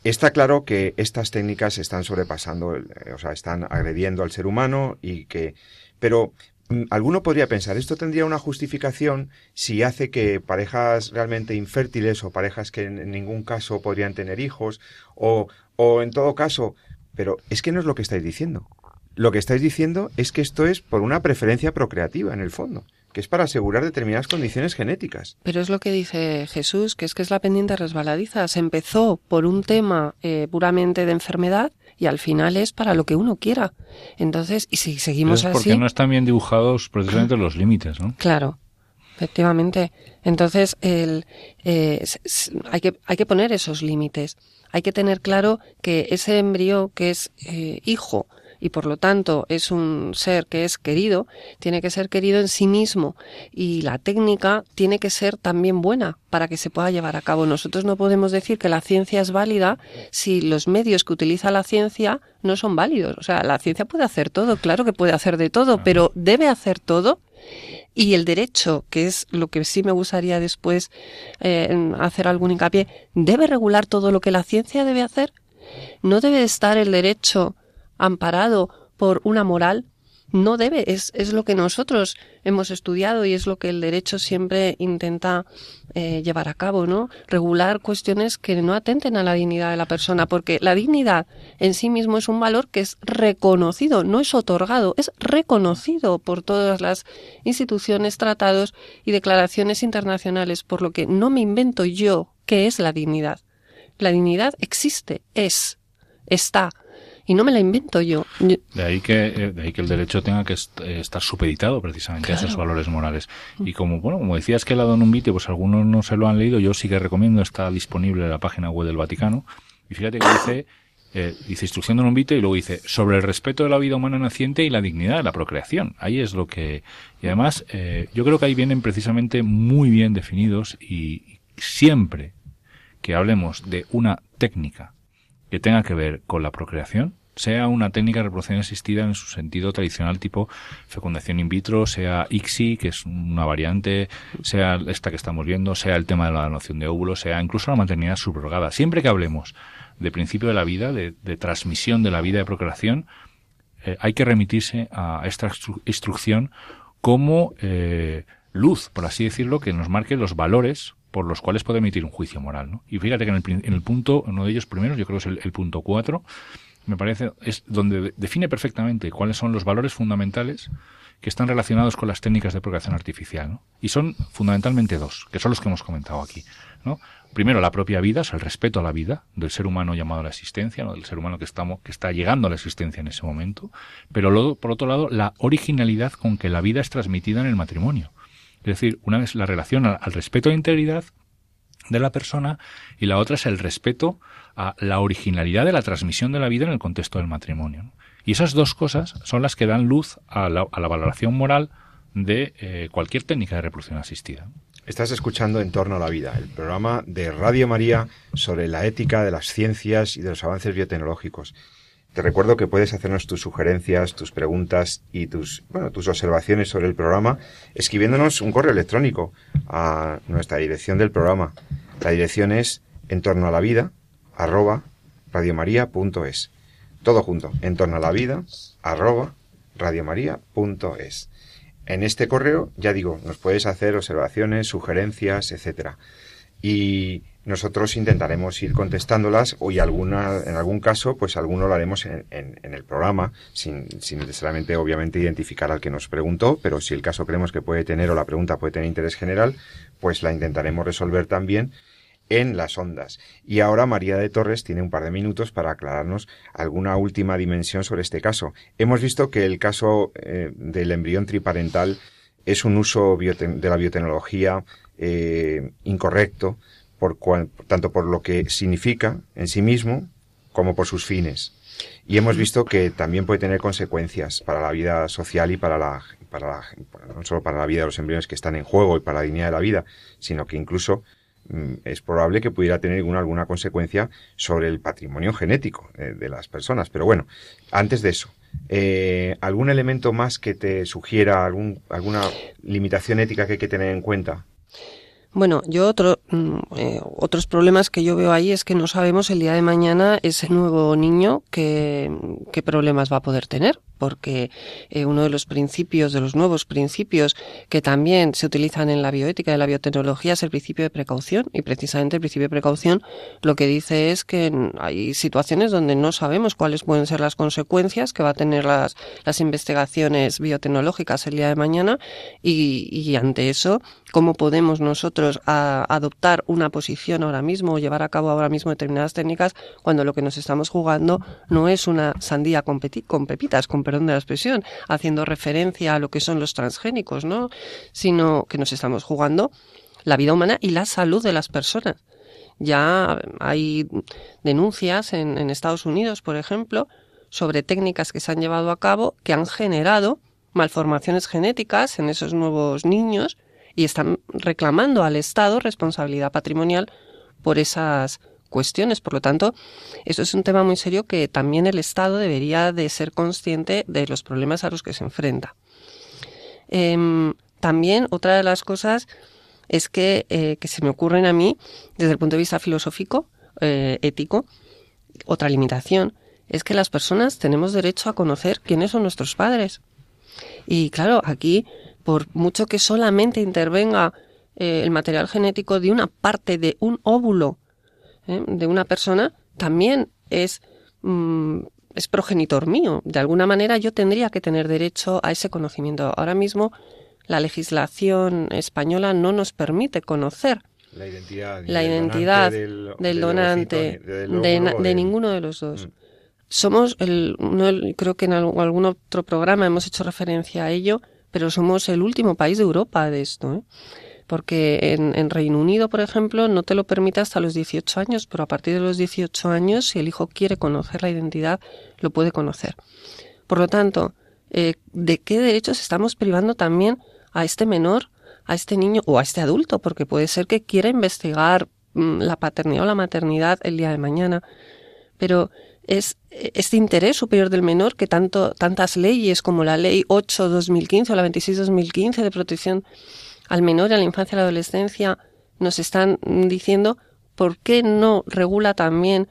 Está claro que estas técnicas están sobrepasando, eh, o sea, están agrediendo al ser humano y que, pero mm, alguno podría pensar, esto tendría una justificación si hace que parejas realmente infértiles o parejas que en ningún caso podrían tener hijos o, o en todo caso, pero es que no es lo que estáis diciendo. Lo que estáis diciendo es que esto es por una preferencia procreativa en el fondo que es para asegurar determinadas condiciones genéticas. Pero es lo que dice Jesús, que es que es la pendiente resbaladiza. Se empezó por un tema eh, puramente de enfermedad y al final es para lo que uno quiera. Entonces, y si seguimos es porque así... no están bien dibujados precisamente los límites, ¿no? Claro. Efectivamente. Entonces, el, eh, hay, que, hay que poner esos límites. Hay que tener claro que ese embrión que es eh, hijo y por lo tanto es un ser que es querido, tiene que ser querido en sí mismo y la técnica tiene que ser también buena para que se pueda llevar a cabo. Nosotros no podemos decir que la ciencia es válida si los medios que utiliza la ciencia no son válidos. O sea, la ciencia puede hacer todo, claro que puede hacer de todo, pero debe hacer todo y el derecho, que es lo que sí me gustaría después eh, hacer algún hincapié, debe regular todo lo que la ciencia debe hacer. No debe estar el derecho amparado por una moral, no debe, es, es lo que nosotros hemos estudiado y es lo que el derecho siempre intenta eh, llevar a cabo, ¿no? Regular cuestiones que no atenten a la dignidad de la persona, porque la dignidad en sí mismo es un valor que es reconocido, no es otorgado, es reconocido por todas las instituciones, tratados y declaraciones internacionales, por lo que no me invento yo qué es la dignidad. La dignidad existe, es, está, y no me la invento yo. De ahí que, eh, de ahí que el derecho tenga que eh, estar supeditado precisamente claro. a esos valores morales. Y como, bueno, como decías que la Donum Vitae, pues algunos no se lo han leído, yo sí que recomiendo, está disponible en la página web del Vaticano. Y fíjate que dice, eh, dice instrucción de un y luego dice sobre el respeto de la vida humana naciente y la dignidad de la procreación. Ahí es lo que, y además, eh, yo creo que ahí vienen precisamente muy bien definidos y siempre que hablemos de una técnica que tenga que ver con la procreación, sea una técnica de reproducción asistida en su sentido tradicional tipo fecundación in vitro, sea ICSI, que es una variante, sea esta que estamos viendo, sea el tema de la donación de óvulos, sea incluso la maternidad subrogada. Siempre que hablemos de principio de la vida, de, de transmisión de la vida de procreación, eh, hay que remitirse a esta instru instrucción como eh, luz, por así decirlo, que nos marque los valores por los cuales puede emitir un juicio moral. ¿no? Y fíjate que en el, en el punto, uno de ellos primeros, yo creo que es el, punto cuatro, me parece, es donde define perfectamente cuáles son los valores fundamentales que están relacionados con las técnicas de procreación artificial. ¿no? Y son fundamentalmente dos, que son los que hemos comentado aquí. ¿no? Primero, la propia vida, o el respeto a la vida del ser humano llamado a la existencia, ¿no? del ser humano que, estamos, que está llegando a la existencia en ese momento. Pero por otro lado, la originalidad con que la vida es transmitida en el matrimonio. Es decir, una vez la relación al, al respeto la integridad de la persona y la otra es el respeto a la originalidad de la transmisión de la vida en el contexto del matrimonio. Y esas dos cosas son las que dan luz a la, valoración moral de eh, cualquier técnica de reproducción asistida. Estás escuchando En torno a la vida, el programa de Radio María sobre la ética de las ciencias y de los avances biotecnológicos. Te recuerdo que puedes hacernos tus sugerencias, tus preguntas y tus, bueno, tus observaciones sobre el programa escribiéndonos un correo electrónico a nuestra dirección del programa. La dirección es en torno a la vida arroba radiomaria.es. Todo junto, en torno a la vida arroba radiomaria.es. En este correo, ya digo, nos puedes hacer observaciones, sugerencias, etcétera. Y nosotros intentaremos ir contestándolas o y alguna, en algún caso, pues alguno lo haremos en, en, el programa, sin, sin, necesariamente, obviamente, identificar al que nos preguntó, pero si el caso creemos que puede tener o la pregunta puede tener interés general, pues la intentaremos resolver también en las ondas. Y ahora María de Torres tiene un par de minutos para aclararnos alguna última dimensión sobre este caso. Hemos visto que el caso eh, del embrión triparental es un uso de la biotecnología eh, incorrecto, por tanto por lo que significa en sí mismo como por sus fines. Y hemos visto que también puede tener consecuencias para la vida social y para la, para no solo para la vida de los embriones que están en juego y para la dignidad de la vida, sino que incluso Mm, es probable que pudiera tener alguna, alguna consecuencia sobre el patrimonio genético eh, de las personas. Pero bueno, antes de eso, eh, ¿algún elemento más que te sugiera algún, alguna limitación ética que hay que tener en cuenta? Bueno, yo otro, eh, otros problemas que yo veo ahí es que no sabemos el día de mañana ese nuevo niño qué, qué problemas va a poder tener porque eh, uno de los principios, de los nuevos principios que también se utilizan en la bioética, de la biotecnología, es el principio de precaución. Y precisamente el principio de precaución lo que dice es que hay situaciones donde no sabemos cuáles pueden ser las consecuencias que va a tener las, las investigaciones biotecnológicas el día de mañana y, y ante eso, cómo podemos nosotros adoptar una posición ahora mismo o llevar a cabo ahora mismo determinadas técnicas cuando lo que nos estamos jugando no es una sandía con, con pepitas, con perdón de la expresión, haciendo referencia a lo que son los transgénicos, ¿no? Sino que nos estamos jugando la vida humana y la salud de las personas. Ya hay denuncias en, en Estados Unidos, por ejemplo, sobre técnicas que se han llevado a cabo que han generado malformaciones genéticas en esos nuevos niños y están reclamando al Estado responsabilidad patrimonial por esas cuestiones. Por lo tanto, eso es un tema muy serio que también el Estado debería de ser consciente de los problemas a los que se enfrenta. Em, también otra de las cosas es que, eh, que, se me ocurren a mí, desde el punto de vista filosófico, eh, ético, otra limitación, es que las personas tenemos derecho a conocer quiénes son nuestros padres. Y claro, aquí, por mucho que solamente intervenga eh, el material genético de una parte de un óvulo ¿eh? de una persona también es, mm, es progenitor mío. De alguna manera yo tendría que tener derecho a ese conocimiento. Ahora mismo la legislación española no nos permite conocer la identidad, la identidad del, donante, de, ninguno de los dos. Mm. Somos, el, creo que en algún otro programa hemos hecho referencia a ello, pero somos el último país de Europa de esto. ¿eh? porque en, Reino Unido, por ejemplo, no te lo permite hasta los 18 años, pero a partir de los 18 años, si el hijo quiere conocer la identidad, lo puede conocer. Por lo tanto, eh, ¿de qué derechos estamos privando también a este menor, a este niño o a este adulto? Porque puede ser que quiera investigar mm, la paternidad o la maternidad el día de mañana, pero es este interés superior del menor que tanto, tantas leyes como la ley 8-2015 o la 26-2015 de protección al menor, a la infancia, a la adolescencia, nos están diciendo por qué no regula también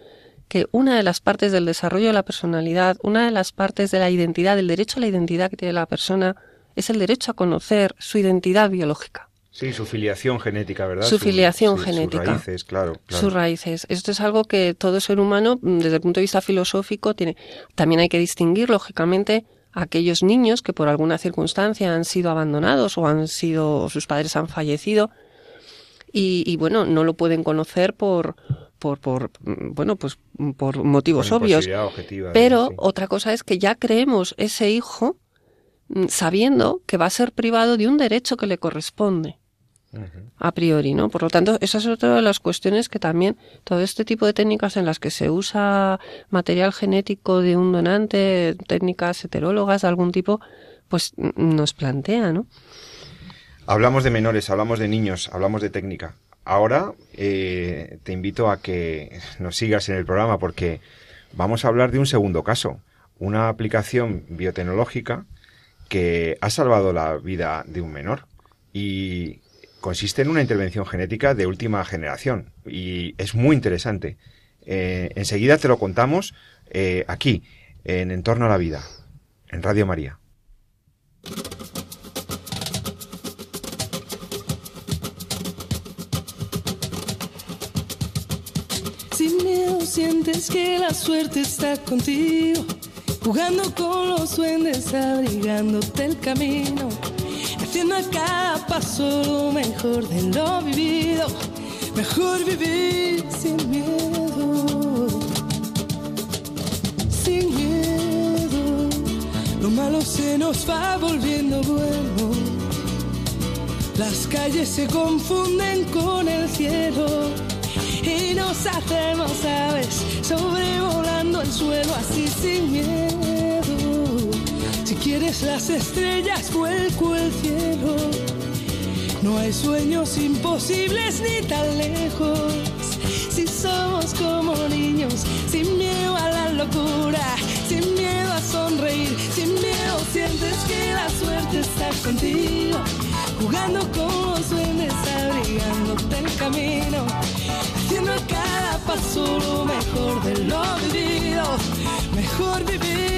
que una de las partes del desarrollo de la personalidad, una de las partes de la identidad, del derecho a la identidad que tiene la persona, es el derecho a conocer su identidad biológica. Sí, su filiación genética, ¿verdad? Su, filiación genética. Sus raíces, claro, Sus raíces. Esto es algo que todo ser humano, desde el punto de vista filosófico, tiene. También hay que distinguir, lógicamente, aquellos niños que por alguna circunstancia han sido abandonados o han sido sus padres han fallecido y, bueno no lo pueden conocer por por, por bueno pues por motivos obvios pero otra cosa es que ya creemos ese hijo mm, sabiendo que va a ser privado de un derecho que le corresponde a priori, ¿no? Por lo tanto, esa es otra de las cuestiones que también todo este tipo de técnicas en las que se usa material genético de un donante, técnicas heterólogas de algún tipo, pues nos plantea, ¿no? Hablamos de menores, hablamos de niños, hablamos de técnica. Ahora eh, te invito a que nos sigas en el programa porque vamos a hablar de un segundo caso, una aplicación biotecnológica que ha salvado la vida de un menor y consiste en una intervención genética de última generación y es muy interesante. Eh, enseguida te lo contamos eh, aquí, en Entorno a la Vida, en Radio María. Sin miedo sientes que la suerte está contigo, jugando con los duendes, abrigándote el camino haciendo a cada paso lo mejor de lo vivido. Mejor vivir sin miedo, sin miedo. Lo malo se nos va volviendo bueno. Las calles se confunden con el cielo y nos hacemos aves sobrevolando el suelo así sin miedo. Si quieres las estrellas, vuelco el cielo. No hay sueños imposibles ni tan lejos. Si somos como niños, sin miedo a la locura, sin miedo a sonreír, sin miedo sientes que la suerte está contigo. Jugando con los duendes, abrigándote el camino, haciendo cada paso lo mejor de lo vivido. Mejor vivir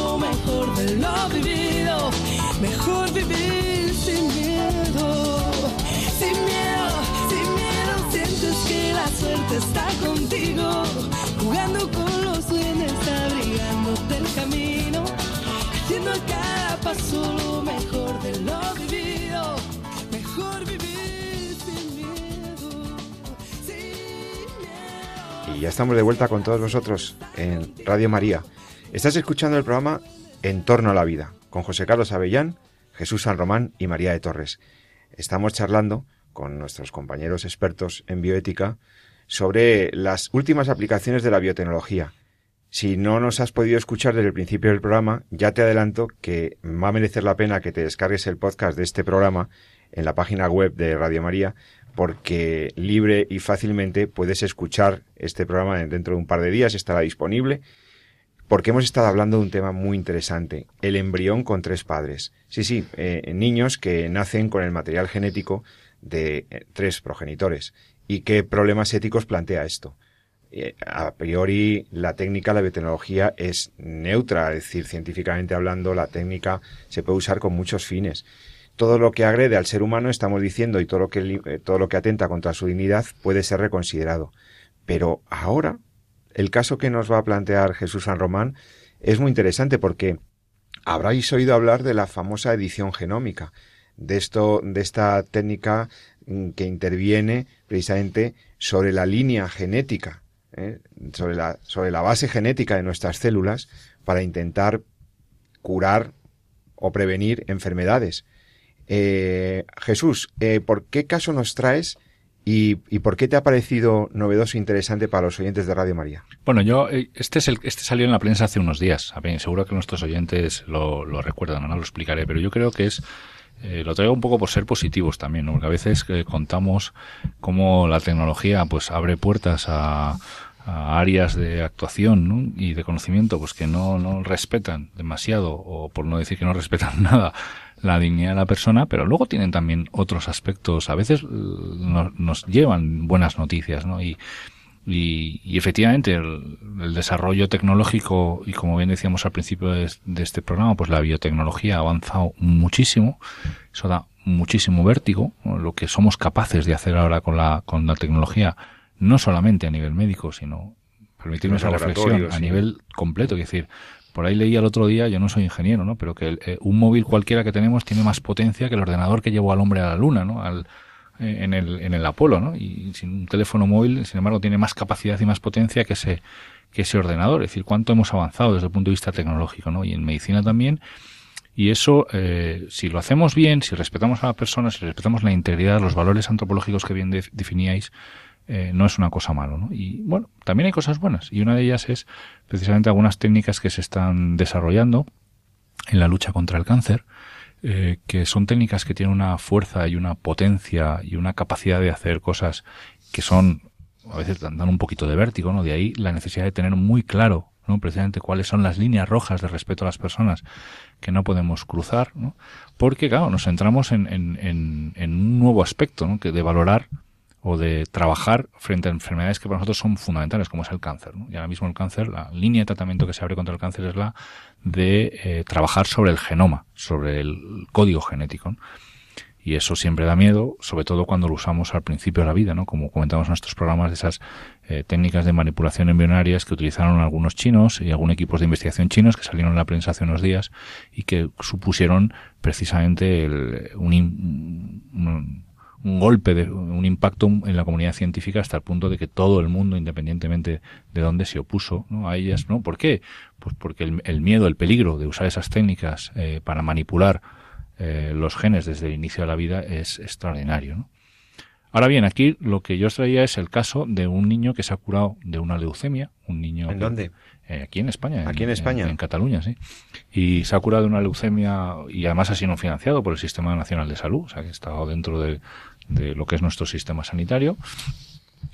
vivido, mejor vivir sin miedo, sin miedo, sin miedo, sientes que la suerte está contigo, jugando con los duendes, abrigándote el camino, haciendo cada paso lo mejor de lo vivido, mejor vivir sin miedo, sin miedo. Y ya estamos de vuelta con todos vosotros en Radio María. Estás escuchando el programa En torno a la vida, con José Carlos Avellán, Jesús San Román y María de Torres. Estamos charlando con nuestros compañeros expertos en bioética sobre las últimas aplicaciones de la biotecnología. Si no nos has podido escuchar desde el principio del programa, ya te adelanto que va a merecer la pena que te descargues el podcast de este programa en la página web de Radio María, porque libre y fácilmente puedes escuchar este programa dentro de un par de días, estará disponible porque hemos estado hablando de un tema muy interesante, el embrión con tres padres. Sí, sí, eh, niños que nacen con el material genético de eh, tres progenitores. ¿Y qué problemas éticos plantea esto? Eh, a priori, la técnica, la biotecnología es neutra, es decir, científicamente hablando, la técnica se puede usar con muchos fines. Todo lo que agrede al ser humano, estamos diciendo, y todo lo que, todo lo que atenta contra su dignidad puede ser reconsiderado. Pero ahora el caso que nos va a plantear Jesús San Román es muy interesante porque habráis oído hablar de la famosa edición genómica. de esto, de esta técnica mm, que interviene precisamente sobre la línea genética, ¿eh? sobre, la, sobre la base genética de nuestras células para intentar curar o prevenir enfermedades. Eh, Jesús, eh, ¿por qué caso nos traes y, por qué te ha parecido novedoso e interesante para los oyentes de Radio María? Bueno, yo, eh, este, es el, este salió en la prensa hace unos días. seguro que nuestros oyentes lo, recuerdan, no lo explicaré, pero yo creo que es lo traigo un poco por ser positivos también, porque a veces contamos cómo la tecnología pues abre puertas a, a áreas de actuación y de conocimiento pues que no, no respetan demasiado o por no decir que no respetan nada la dignidad de la persona, pero luego tienen también otros aspectos. A veces nos, nos llevan buenas noticias, ¿no? Y, y, y efectivamente el, el, desarrollo tecnológico y como bien decíamos al principio de, de, este programa, pues la biotecnología ha avanzado muchísimo. Eso da muchísimo vértigo. Lo que somos capaces de hacer ahora con la, con la tecnología no solamente a nivel médico, sino permitirme esa reflexión a nivel completo. Es decir, por ahí leí el otro día, yo no soy ingeniero, ¿no? Pero que eh, un móvil cualquiera que tenemos tiene más potencia que el ordenador que llevó al hombre a la luna, ¿no? Al, eh, en, el, en el Apolo, ¿no? Y sin un teléfono móvil, sin embargo, tiene más capacidad y más potencia que ese, que ese ordenador. Es decir, cuánto hemos avanzado desde el punto de vista tecnológico, ¿no? Y en medicina también. Y eso, eh, si lo hacemos bien, si respetamos a la persona, si respetamos la integridad, los valores antropológicos que bien definíais, eh, no es una cosa malo. ¿no? Y bueno, también hay cosas buenas. Y una de ellas es precisamente algunas técnicas que se están desarrollando en la lucha contra el cáncer, eh, que son técnicas que tienen una fuerza y una potencia y una capacidad de hacer cosas que son, a veces dan un poquito de vértigo, ¿no? De ahí la necesidad de tener muy claro, ¿no? Precisamente cuáles son las líneas rojas de respeto a las personas que no podemos cruzar, ¿no? Porque, claro, nos centramos en, en, en, en un nuevo aspecto, ¿no? Que de valorar o de trabajar frente a enfermedades que para nosotros son fundamentales, como es el cáncer. Y ahora mismo el cáncer, la línea de tratamiento que se abre contra el cáncer es la de eh, trabajar sobre el genoma, sobre el código genético. Y eso siempre da miedo, sobre todo cuando lo usamos al principio de la vida, ¿no? Como comentamos en nuestros programas de esas eh, técnicas de manipulación embrionarias que utilizaron algunos chinos y algunos equipos de investigación chinos que salieron en la prensa hace unos días y que supusieron precisamente el, un, un un golpe, de, un impacto en la comunidad científica hasta el punto de que todo el mundo, independientemente de dónde se opuso ¿no? a ellas, ¿no? ¿Por qué? Pues porque el, miedo, el peligro de usar esas técnicas eh, para manipular eh, los genes desde el inicio de la vida es extraordinario, ¿no? Ahora bien, aquí lo que yo os traía es el caso de un niño que se ha curado de una leucemia, un niño... ¿En dónde? Eh, aquí en España. Aquí en, España. En, Cataluña, sí. Y se ha curado de una leucemia y además ha sido financiado por el Sistema Nacional de Salud, o sea que ha estado dentro de, de lo que es nuestro sistema sanitario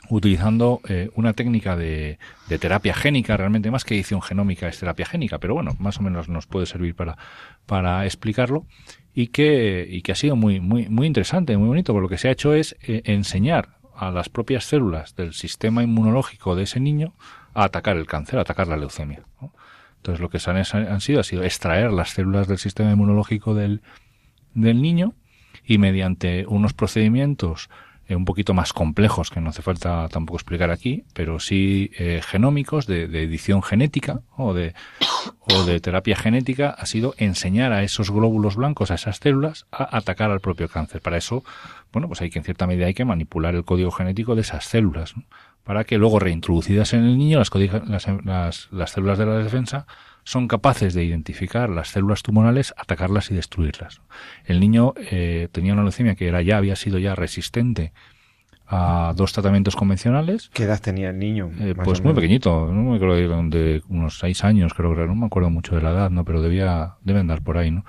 utilizando eh, una técnica de, de, terapia génica, realmente más que edición genómica es terapia génica, pero bueno, más o menos nos puede servir para, para explicarlo y que, y que ha sido muy, muy, muy interesante, muy bonito, porque lo que se ha hecho es eh, enseñar a las propias células del sistema inmunológico de ese niño a atacar el cáncer, a atacar la leucemia. Entonces lo que se han, han sido ha sido extraer las células del sistema inmunológico del, del niño y mediante unos procedimientos eh, un poquito más complejos que no hace falta tampoco explicar aquí, pero sí eh, genómicos de, de, edición genética o de, o de terapia genética ha sido enseñar a esos glóbulos blancos, a esas células, a atacar al propio cáncer. Para eso, bueno, pues hay que en cierta medida hay que manipular el código genético de esas células, para que luego reintroducidas en el niño las, las, las, las células de la defensa son capaces de identificar las células tumorales, atacarlas y destruirlas. El niño eh, tenía una leucemia que era ya había sido ya resistente a dos tratamientos convencionales. ¿Qué edad tenía el niño? Eh, pues muy pequeñito, no me acuerdo de unos seis años, creo que no me acuerdo mucho de la edad, no, pero debía debe andar por ahí, ¿no?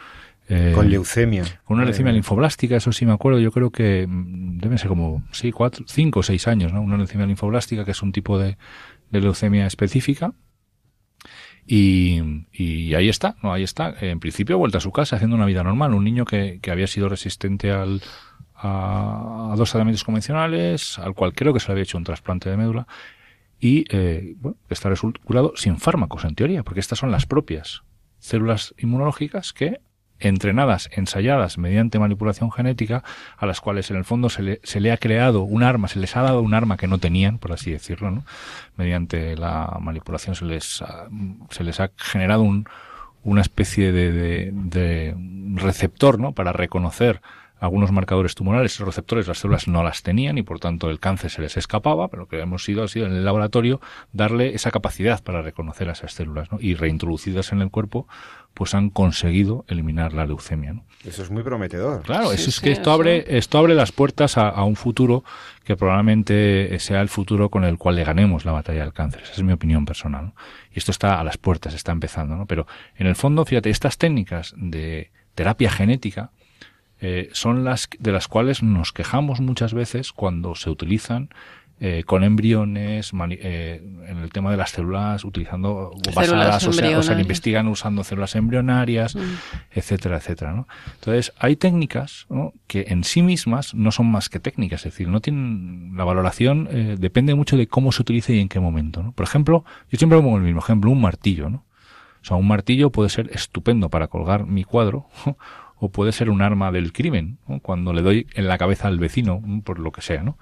Eh, con leucemia. Con una leucemia linfoblástica, eso sí me acuerdo. Yo creo que mm, deben ser como sí, cuatro, cinco o seis años, ¿no? Una leucemia linfoblástica que es un tipo de, de leucemia específica y, y, ahí está, no, ahí está. En principio vuelta a su casa haciendo una vida normal. Un niño que, que había sido resistente al, a, a, dos tratamientos convencionales, al cual creo que se le había hecho un trasplante de médula, y eh, bueno, está curado sin fármacos en teoría, porque estas son las propias células inmunológicas que entrenadas, ensayadas mediante manipulación genética, a las cuales en el fondo se le, se le ha creado un arma, se les ha dado un arma que no tenían, por así decirlo, ¿no? Mediante la manipulación se les ha, se les ha generado un, una especie de, de, de receptor, ¿no? Para reconocer algunos marcadores tumorales, esos receptores las células no las tenían y por tanto el cáncer se les escapaba, pero lo que hemos sido ha sido en el laboratorio darle esa capacidad para reconocer a esas células ¿no? y reintroducidas en el cuerpo, pues han conseguido eliminar la leucemia. ¿no? Eso es muy prometedor. Claro, Sí, eso es sí, que esto abre, esto abre las puertas a, a un futuro que probablemente sea el futuro con el cual le ganemos la batalla al cáncer. Esa es mi opinión personal. ¿no? Y esto está a las puertas, está empezando, ¿no? Pero en el fondo, fíjate, estas técnicas de terapia genética eh, son las de las cuales nos quejamos muchas veces cuando se utilizan eh, con embriones, mani- eh, en el tema de las células, utilizando basadas, o sea, o se embrionarias. investigan usando células embrionarias, etcétera, etcétera, ¿no? Entonces, hay técnicas ¿no? que en sí mismas no son más que técnicas, es decir, no tienen la valoración eh, depende mucho de cómo se utilice y en qué momento, ¿no? Por ejemplo, yo siempre pongo el mismo ejemplo, un martillo, ¿no? O sea, un martillo puede ser estupendo para colgar mi cuadro o puede ser un arma del crimen, ¿no? cuando le doy en la cabeza al vecino, ¿no? por lo que sea, ¿no?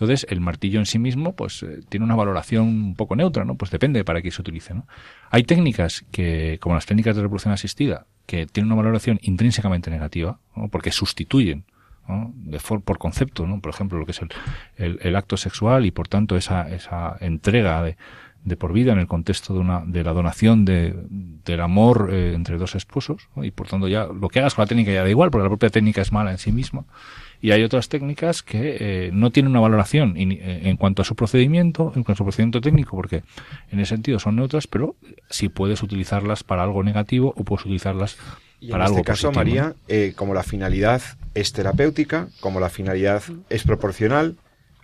Entonces, el martillo en sí mismo, pues, eh, tiene una valoración un poco neutra, ¿no? Pues depende para qué se utilice, ¿no? Hay técnicas que, como las técnicas de reproducción asistida, que tienen una valoración intrínsecamente negativa, ¿no? Porque sustituyen, ¿no? De for- por concepto, ¿no? Por ejemplo, lo que es el, el, el acto sexual y, por tanto, esa, esa entrega de, de por vida en el contexto de una de la donación de, del amor eh, entre dos esposos ¿no? y por tanto ya lo que hagas con la técnica ya da igual porque la propia técnica es mala en sí misma y hay otras técnicas que eh, no tienen una valoración in- eh, en cuanto a su procedimiento en cuanto a su procedimiento técnico porque en ese sentido son neutras pero si puedes utilizarlas para algo negativo o puedes utilizarlas Y en para este algo caso. María, eh, como la finalidad es terapéutica, como la finalidad es proporcional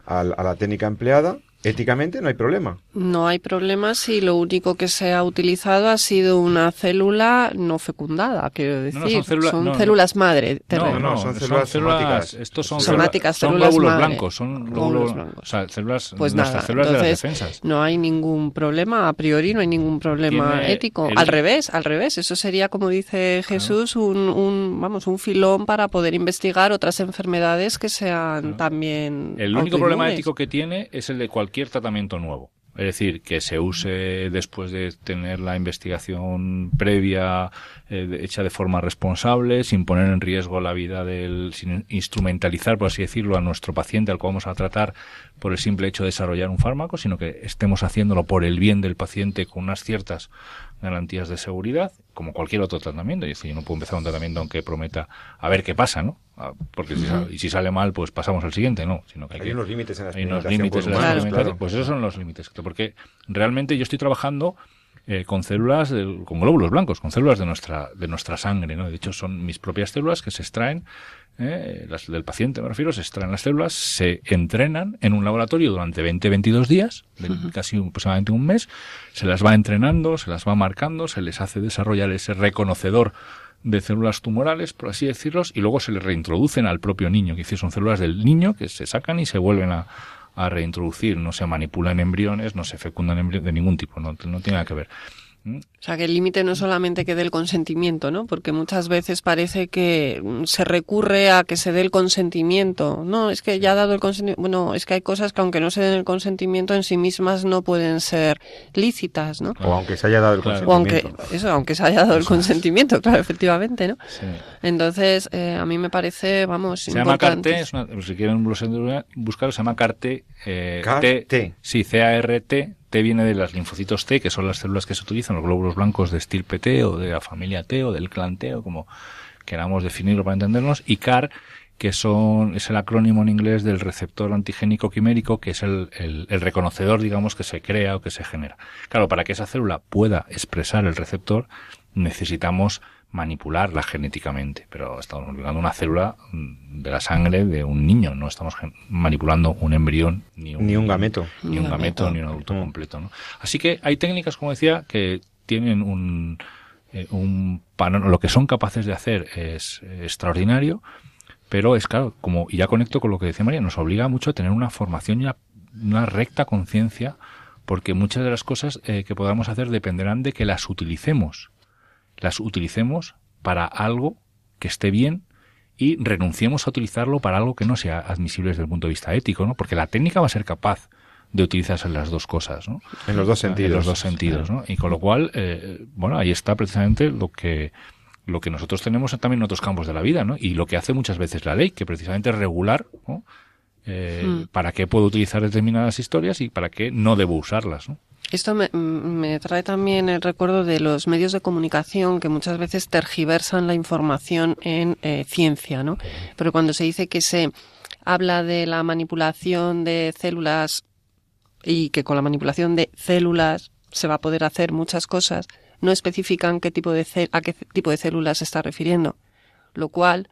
al- a la técnica empleada, éticamente no hay problema. No hay problema si lo único que se ha utilizado ha sido una célula no fecundada, quiero decir. no, son célula- no, no. células madre. No, no, no, son son células somáticas. estos son Somáticas, células glóbulos madre. blancos, son Glóbulos blancos. o sea, células, Pues nuestras nada, células de las entonces defensas. no hay ningún problema, a priori no hay ningún problema ético. el- Al revés, al revés, eso sería, como dice Jesús, un, un, vamos, un filón para poder investigar otras enfermedades que sean también El único problema ético que tiene es el de cualquier tratamiento nuevo. Es decir, que se use después de tener la investigación previa eh, hecha de forma responsable, sin poner en riesgo la vida del, sin instrumentalizar, por así decirlo, a nuestro paciente al cual vamos a tratar por el simple hecho de desarrollar un fármaco, sino que estemos haciéndolo por el bien del paciente con unas ciertas garantías de seguridad, como cualquier otro tratamiento. Es decir, yo no puedo empezar un tratamiento aunque prometa a ver qué pasa, ¿no? Ah, Porque si, y si sale mal, pues pasamos al siguiente, ¿no? Sino que hay, Hay que- unos límites en la hay unos experimentación límites en la experimentación. Pues esos son los límites. Porque realmente yo estoy trabajando eh, con células, del- con glóbulos blancos, con células de nuestra, de nuestra sangre, ¿no? De hecho, son mis propias células que se extraen, eh, las del paciente me refiero, se extraen las células, se entrenan en un laboratorio durante 20-22 días, de casi aproximadamente un mes, se las va entrenando, se las va marcando, se les hace desarrollar ese reconocedor de células tumorales, por así decirlos, y luego se les reintroducen al propio niño, que son células del niño que se sacan y se vuelven a, a reintroducir, no se manipulan embriones, no se fecundan embriones de ningún tipo, no, no tiene nada que ver. O sea, que el límite no solamente que dé el consentimiento, ¿no? Porque muchas veces parece que mm, se recurre a que se dé el consentimiento. No, es que ya ha dado el consentimiento. Bueno, es que hay cosas que aunque no se den el consentimiento en sí mismas no pueden ser lícitas, ¿no? O aunque se haya dado el Claro. O aunque, consentimiento. eso, aunque se haya dado el consentimiento, claro, efectivamente, ¿no? Sí. Entonces, eh, a mí me parece, vamos, Se llama importante. CAR-T, es una- si quieren buscarlo, se llama CAR-T. eh. T- Sí, C-A-R-T. T viene de las linfocitos T, que son las células que se utilizan, los glóbulos blancos de estirpe T o de la familia T o del clan T o como queramos definirlo para entendernos. Y CAR, que son, es el acrónimo en inglés del receptor antigénico quimérico, que es el, el- el reconocedor, digamos, que se crea o que se genera. Claro, para que esa célula pueda expresar el receptor, necesitamos manipularla genéticamente, pero estamos manipulando una célula de la sangre de un niño, no estamos manipulando un embrión ni un, Ni un gameto. ni un gameto ni un adulto Mm. completo. ¿no? Así que hay técnicas, como decía, que tienen un, eh, un lo que son capaces de hacer es eh, extraordinario, pero es claro, como y ya conecto con lo que decía María, nos obliga mucho a tener una formación y una, una recta conciencia, porque muchas de las cosas eh, que podamos hacer dependerán de que las utilicemos, las utilicemos para algo que esté bien y renunciemos a utilizarlo para algo que no sea admisible desde el punto de vista ético, ¿no? Porque la técnica va a ser capaz de utilizarse en las dos cosas, ¿no? En los dos sentidos. En los dos sentidos, ¿no? Y con lo cual, eh, bueno, ahí está precisamente lo que lo que nosotros tenemos también en otros campos de la vida, ¿no? Y lo que hace muchas veces la ley, que precisamente es regular, ¿no? Eh, Hmm. para qué puedo utilizar determinadas historias y para qué no debo usarlas, ¿no? Esto me, me trae también el recuerdo de los medios de comunicación que muchas veces tergiversan la información en eh, ciencia, ¿no? Pero cuando se dice que se habla de la manipulación de células y que con la manipulación de células se va a poder hacer muchas cosas, no especifican qué tipo de a qué tipo de células se está refiriendo. Lo cual,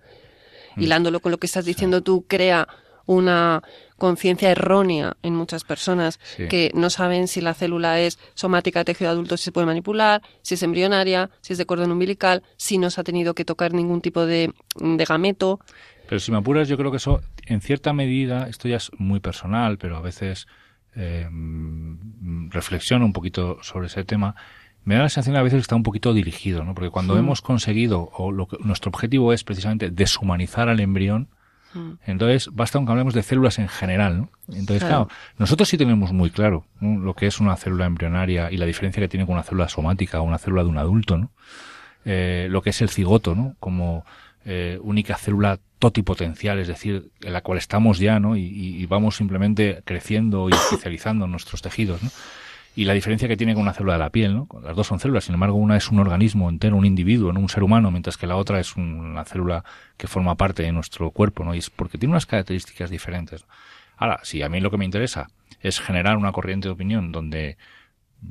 hilándolo con lo que estás diciendo tú, crea una conciencia errónea en muchas personas Sí. que no saben si la célula es somática tejido adulto, si se puede manipular, si es embrionaria, si es de cordón umbilical, si no se ha tenido que tocar ningún tipo de, de gameto. Pero si me apuras, yo creo que eso, en cierta medida, esto ya es muy personal, pero a veces eh, mm, reflexiono un poquito sobre ese tema. Me da la sensación a veces que está un poquito dirigido, ¿no? Porque cuando Mm. hemos conseguido, o lo que, nuestro objetivo es precisamente deshumanizar al embrión, Mm. Entonces basta aunque hablemos de células en general, ¿no? Entonces, Claro. claro, nosotros sí tenemos muy claro ¿no? lo que es una célula embrionaria y la diferencia que tiene con una célula somática o una célula de un adulto, ¿no? Eh, lo que es el cigoto, ¿no? Como eh, única célula totipotencial, es decir, en la cual estamos ya, ¿no? Y, y- y vamos simplemente creciendo y especializando nuestros tejidos, ¿no? Y la diferencia que tiene con una célula de la piel, ¿no? Las dos son células, sin embargo, una es un organismo entero, un individuo, un ser humano, mientras que la otra es un- una célula que forma parte de nuestro cuerpo, ¿no? Y es porque tiene unas características diferentes. Ahora, si a mí lo que me interesa es generar una corriente de opinión donde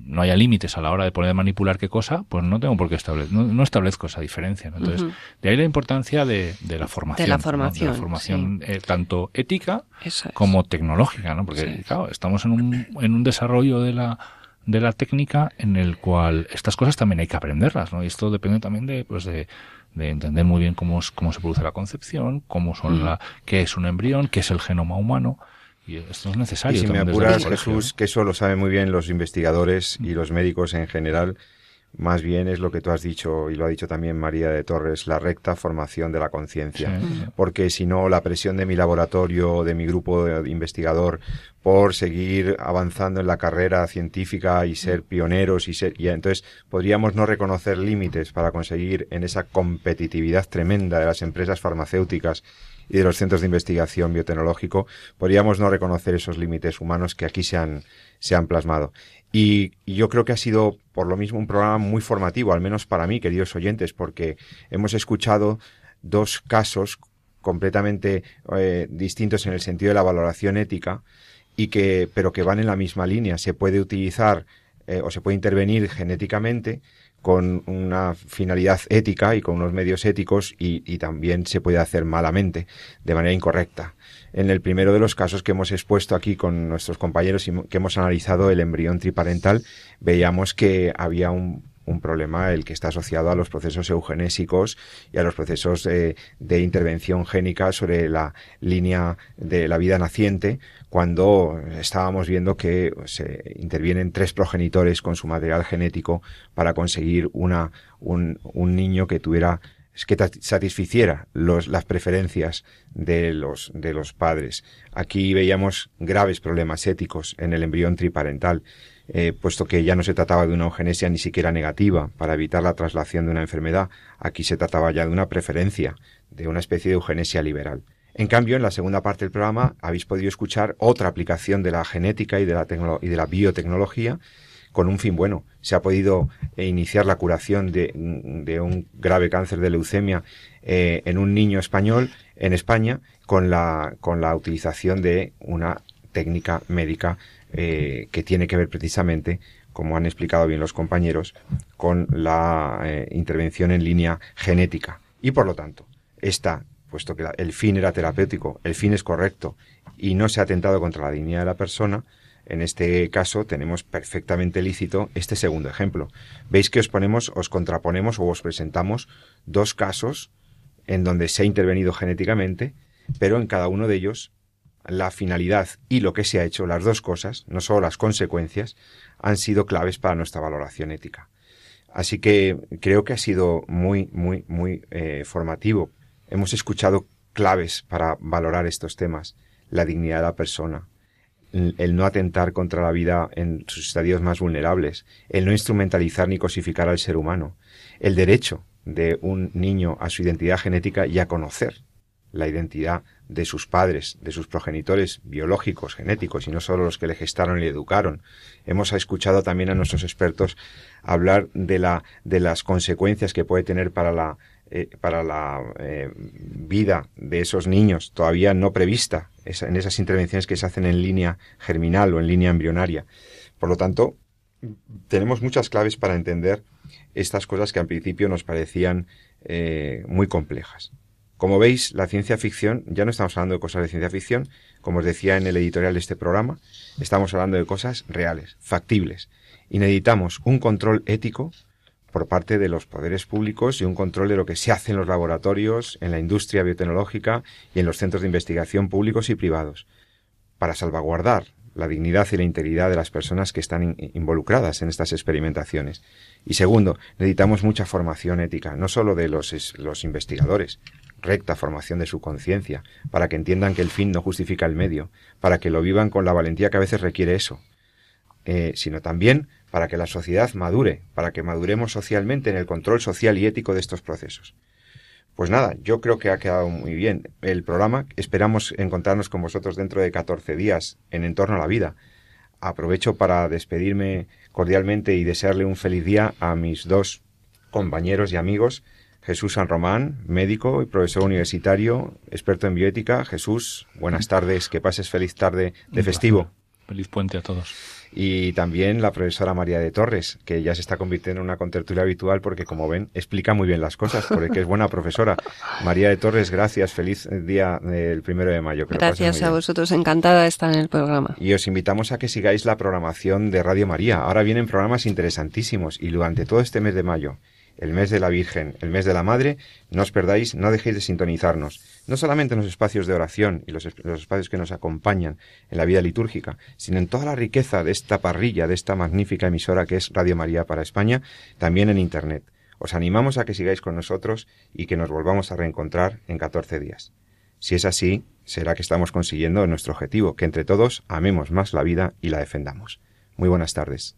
no haya límites a la hora de poder manipular qué cosa, pues no tengo por qué establecer, no, no establezco esa diferencia. ¿no? Entonces, de ahí la importancia de, de la formación. la ¿no? formación, De la formación eh, tanto ética es. como tecnológica, ¿no? Porque, Sí. claro, estamos en un, en un desarrollo de la, de la técnica en el cual estas cosas también hay que aprenderlas, ¿no? Y esto depende también de, pues de, de entender muy bien cómo, es- cómo se produce la concepción, cómo son la, qué es un embrión, qué es el genoma humano, y esto es necesario. Y si me apuras, Jesús, que eso lo saben muy bien los investigadores y los médicos en general, más bien es lo que tú has dicho y lo ha dicho también María de Torres, la recta formación de la conciencia. Sí, sí. Porque si no, la presión de mi laboratorio, de mi grupo de investigador, por seguir avanzando en la carrera científica y ser pioneros y ser, y entonces podríamos no reconocer límites para conseguir en esa competitividad tremenda de las empresas farmacéuticas y de los centros de investigación biotecnológico, podríamos no reconocer esos límites humanos que aquí se han, se han plasmado. Y, yo creo que ha sido, por lo mismo, un programa muy formativo, al menos para mí, queridos oyentes, porque hemos escuchado dos casos completamente eh, distintos en el sentido de la valoración ética y que pero que van en la misma línea se puede utilizar eh, o se puede intervenir genéticamente con una finalidad ética y con unos medios éticos y, también se puede hacer malamente, de manera incorrecta. En el primero de los casos que hemos expuesto aquí con nuestros compañeros y que hemos analizado el embrión triparental, veíamos que había un, un problema el que está asociado a los procesos eugenésicos y a los procesos eh, de intervención génica sobre la línea de la vida naciente, cuando estábamos viendo que se intervienen tres progenitores con su material genético para conseguir una, un, un niño que tuviera que satisficiera los, las preferencias de los, de los padres. Aquí veíamos graves problemas éticos en el embrión triparental, eh, puesto que ya no se trataba de una eugenesia ni siquiera negativa para evitar la traslación de una enfermedad. Aquí se trataba ya de una preferencia, de una especie de eugenesia liberal. En cambio, en la segunda parte del programa habéis podido escuchar otra aplicación de la genética y de la, y de la biotecnología con un fin bueno. Se ha podido eh, iniciar la curación de, un grave cáncer de leucemia eh, en un niño español en España con la, con la utilización de una técnica médica eh, que tiene que ver precisamente, como han explicado bien los compañeros, con la eh, intervención en línea genética. Y por lo tanto, esta, puesto que la, el fin era terapéutico, el fin es correcto y no se ha atentado contra la dignidad de la persona, en este caso tenemos perfectamente lícito este segundo ejemplo. Veis que os ponemos, os contraponemos o os presentamos dos casos en donde se ha intervenido genéticamente, pero en cada uno de ellos la finalidad y lo que se ha hecho, las dos cosas, no solo las consecuencias, han sido claves para nuestra valoración ética. Así que creo que ha sido muy, muy, muy eh, formativo. Hemos escuchado claves para valorar estos temas, la dignidad de la persona, el no atentar contra la vida en sus estadios más vulnerables, el no instrumentalizar ni cosificar al ser humano, el derecho de un niño a su identidad genética y a conocer la identidad de sus padres, de sus progenitores biológicos, genéticos, y no solo los que le gestaron y le educaron. Hemos escuchado también a nuestros expertos hablar de, la, de las consecuencias que puede tener para la, eh, eh, vida de esos niños todavía no prevista en esas intervenciones que se hacen en línea germinal o en línea embrionaria. Por lo tanto, tenemos muchas claves para entender estas cosas que al principio nos parecían eh, muy complejas. Como veis, la ciencia ficción, ya no estamos hablando de cosas de ciencia ficción, como os decía en el editorial de este programa, estamos hablando de cosas reales, factibles. Y necesitamos un control ético por parte de los poderes públicos y un control de lo que se hace en los laboratorios, en la industria biotecnológica y en los centros de investigación públicos y privados, para salvaguardar la dignidad y la integridad de las personas que están involucradas en estas experimentaciones. Y segundo, necesitamos mucha formación ética, no solo de los, los investigadores, recta formación de su conciencia, para que entiendan que el fin no justifica el medio, para que lo vivan con la valentía que a veces requiere eso, eh, sino también para que la sociedad madure, para que maduremos socialmente en el control social y ético de estos procesos. Pues nada, yo creo que ha quedado muy bien el programa. Esperamos encontrarnos con vosotros dentro de 14 días en Entorno a la Vida. Aprovecho para despedirme cordialmente y desearle un feliz día a mis dos compañeros y amigos, Jesús San Román, médico y profesor universitario, experto en bioética. Jesús, buenas tardes, que pases feliz tarde de festivo. Feliz puente a todos y también la profesora María de Torres, que ya se está convirtiendo en una contertulia habitual porque, como ven, explica muy bien las cosas, porque es buena profesora. María de Torres, gracias, feliz día del primero de mayo. gracias a vosotros, encantada de estar en el programa. Y os invitamos a que sigáis la programación de Radio María. Ahora vienen programas interesantísimos y durante todo este mes de mayo el mes de la Virgen, el mes de la Madre, no os perdáis, no dejéis de sintonizarnos, no solamente en los espacios de oración y los, espacios que nos acompañan en la vida litúrgica, sino en toda la riqueza de esta parrilla, de esta magnífica emisora que es Radio María para España, también en Internet. Os animamos a que sigáis con nosotros y que nos volvamos a reencontrar en 14 días. Si es así, será que estamos consiguiendo nuestro objetivo, que entre todos amemos más la vida y la defendamos. Muy buenas tardes.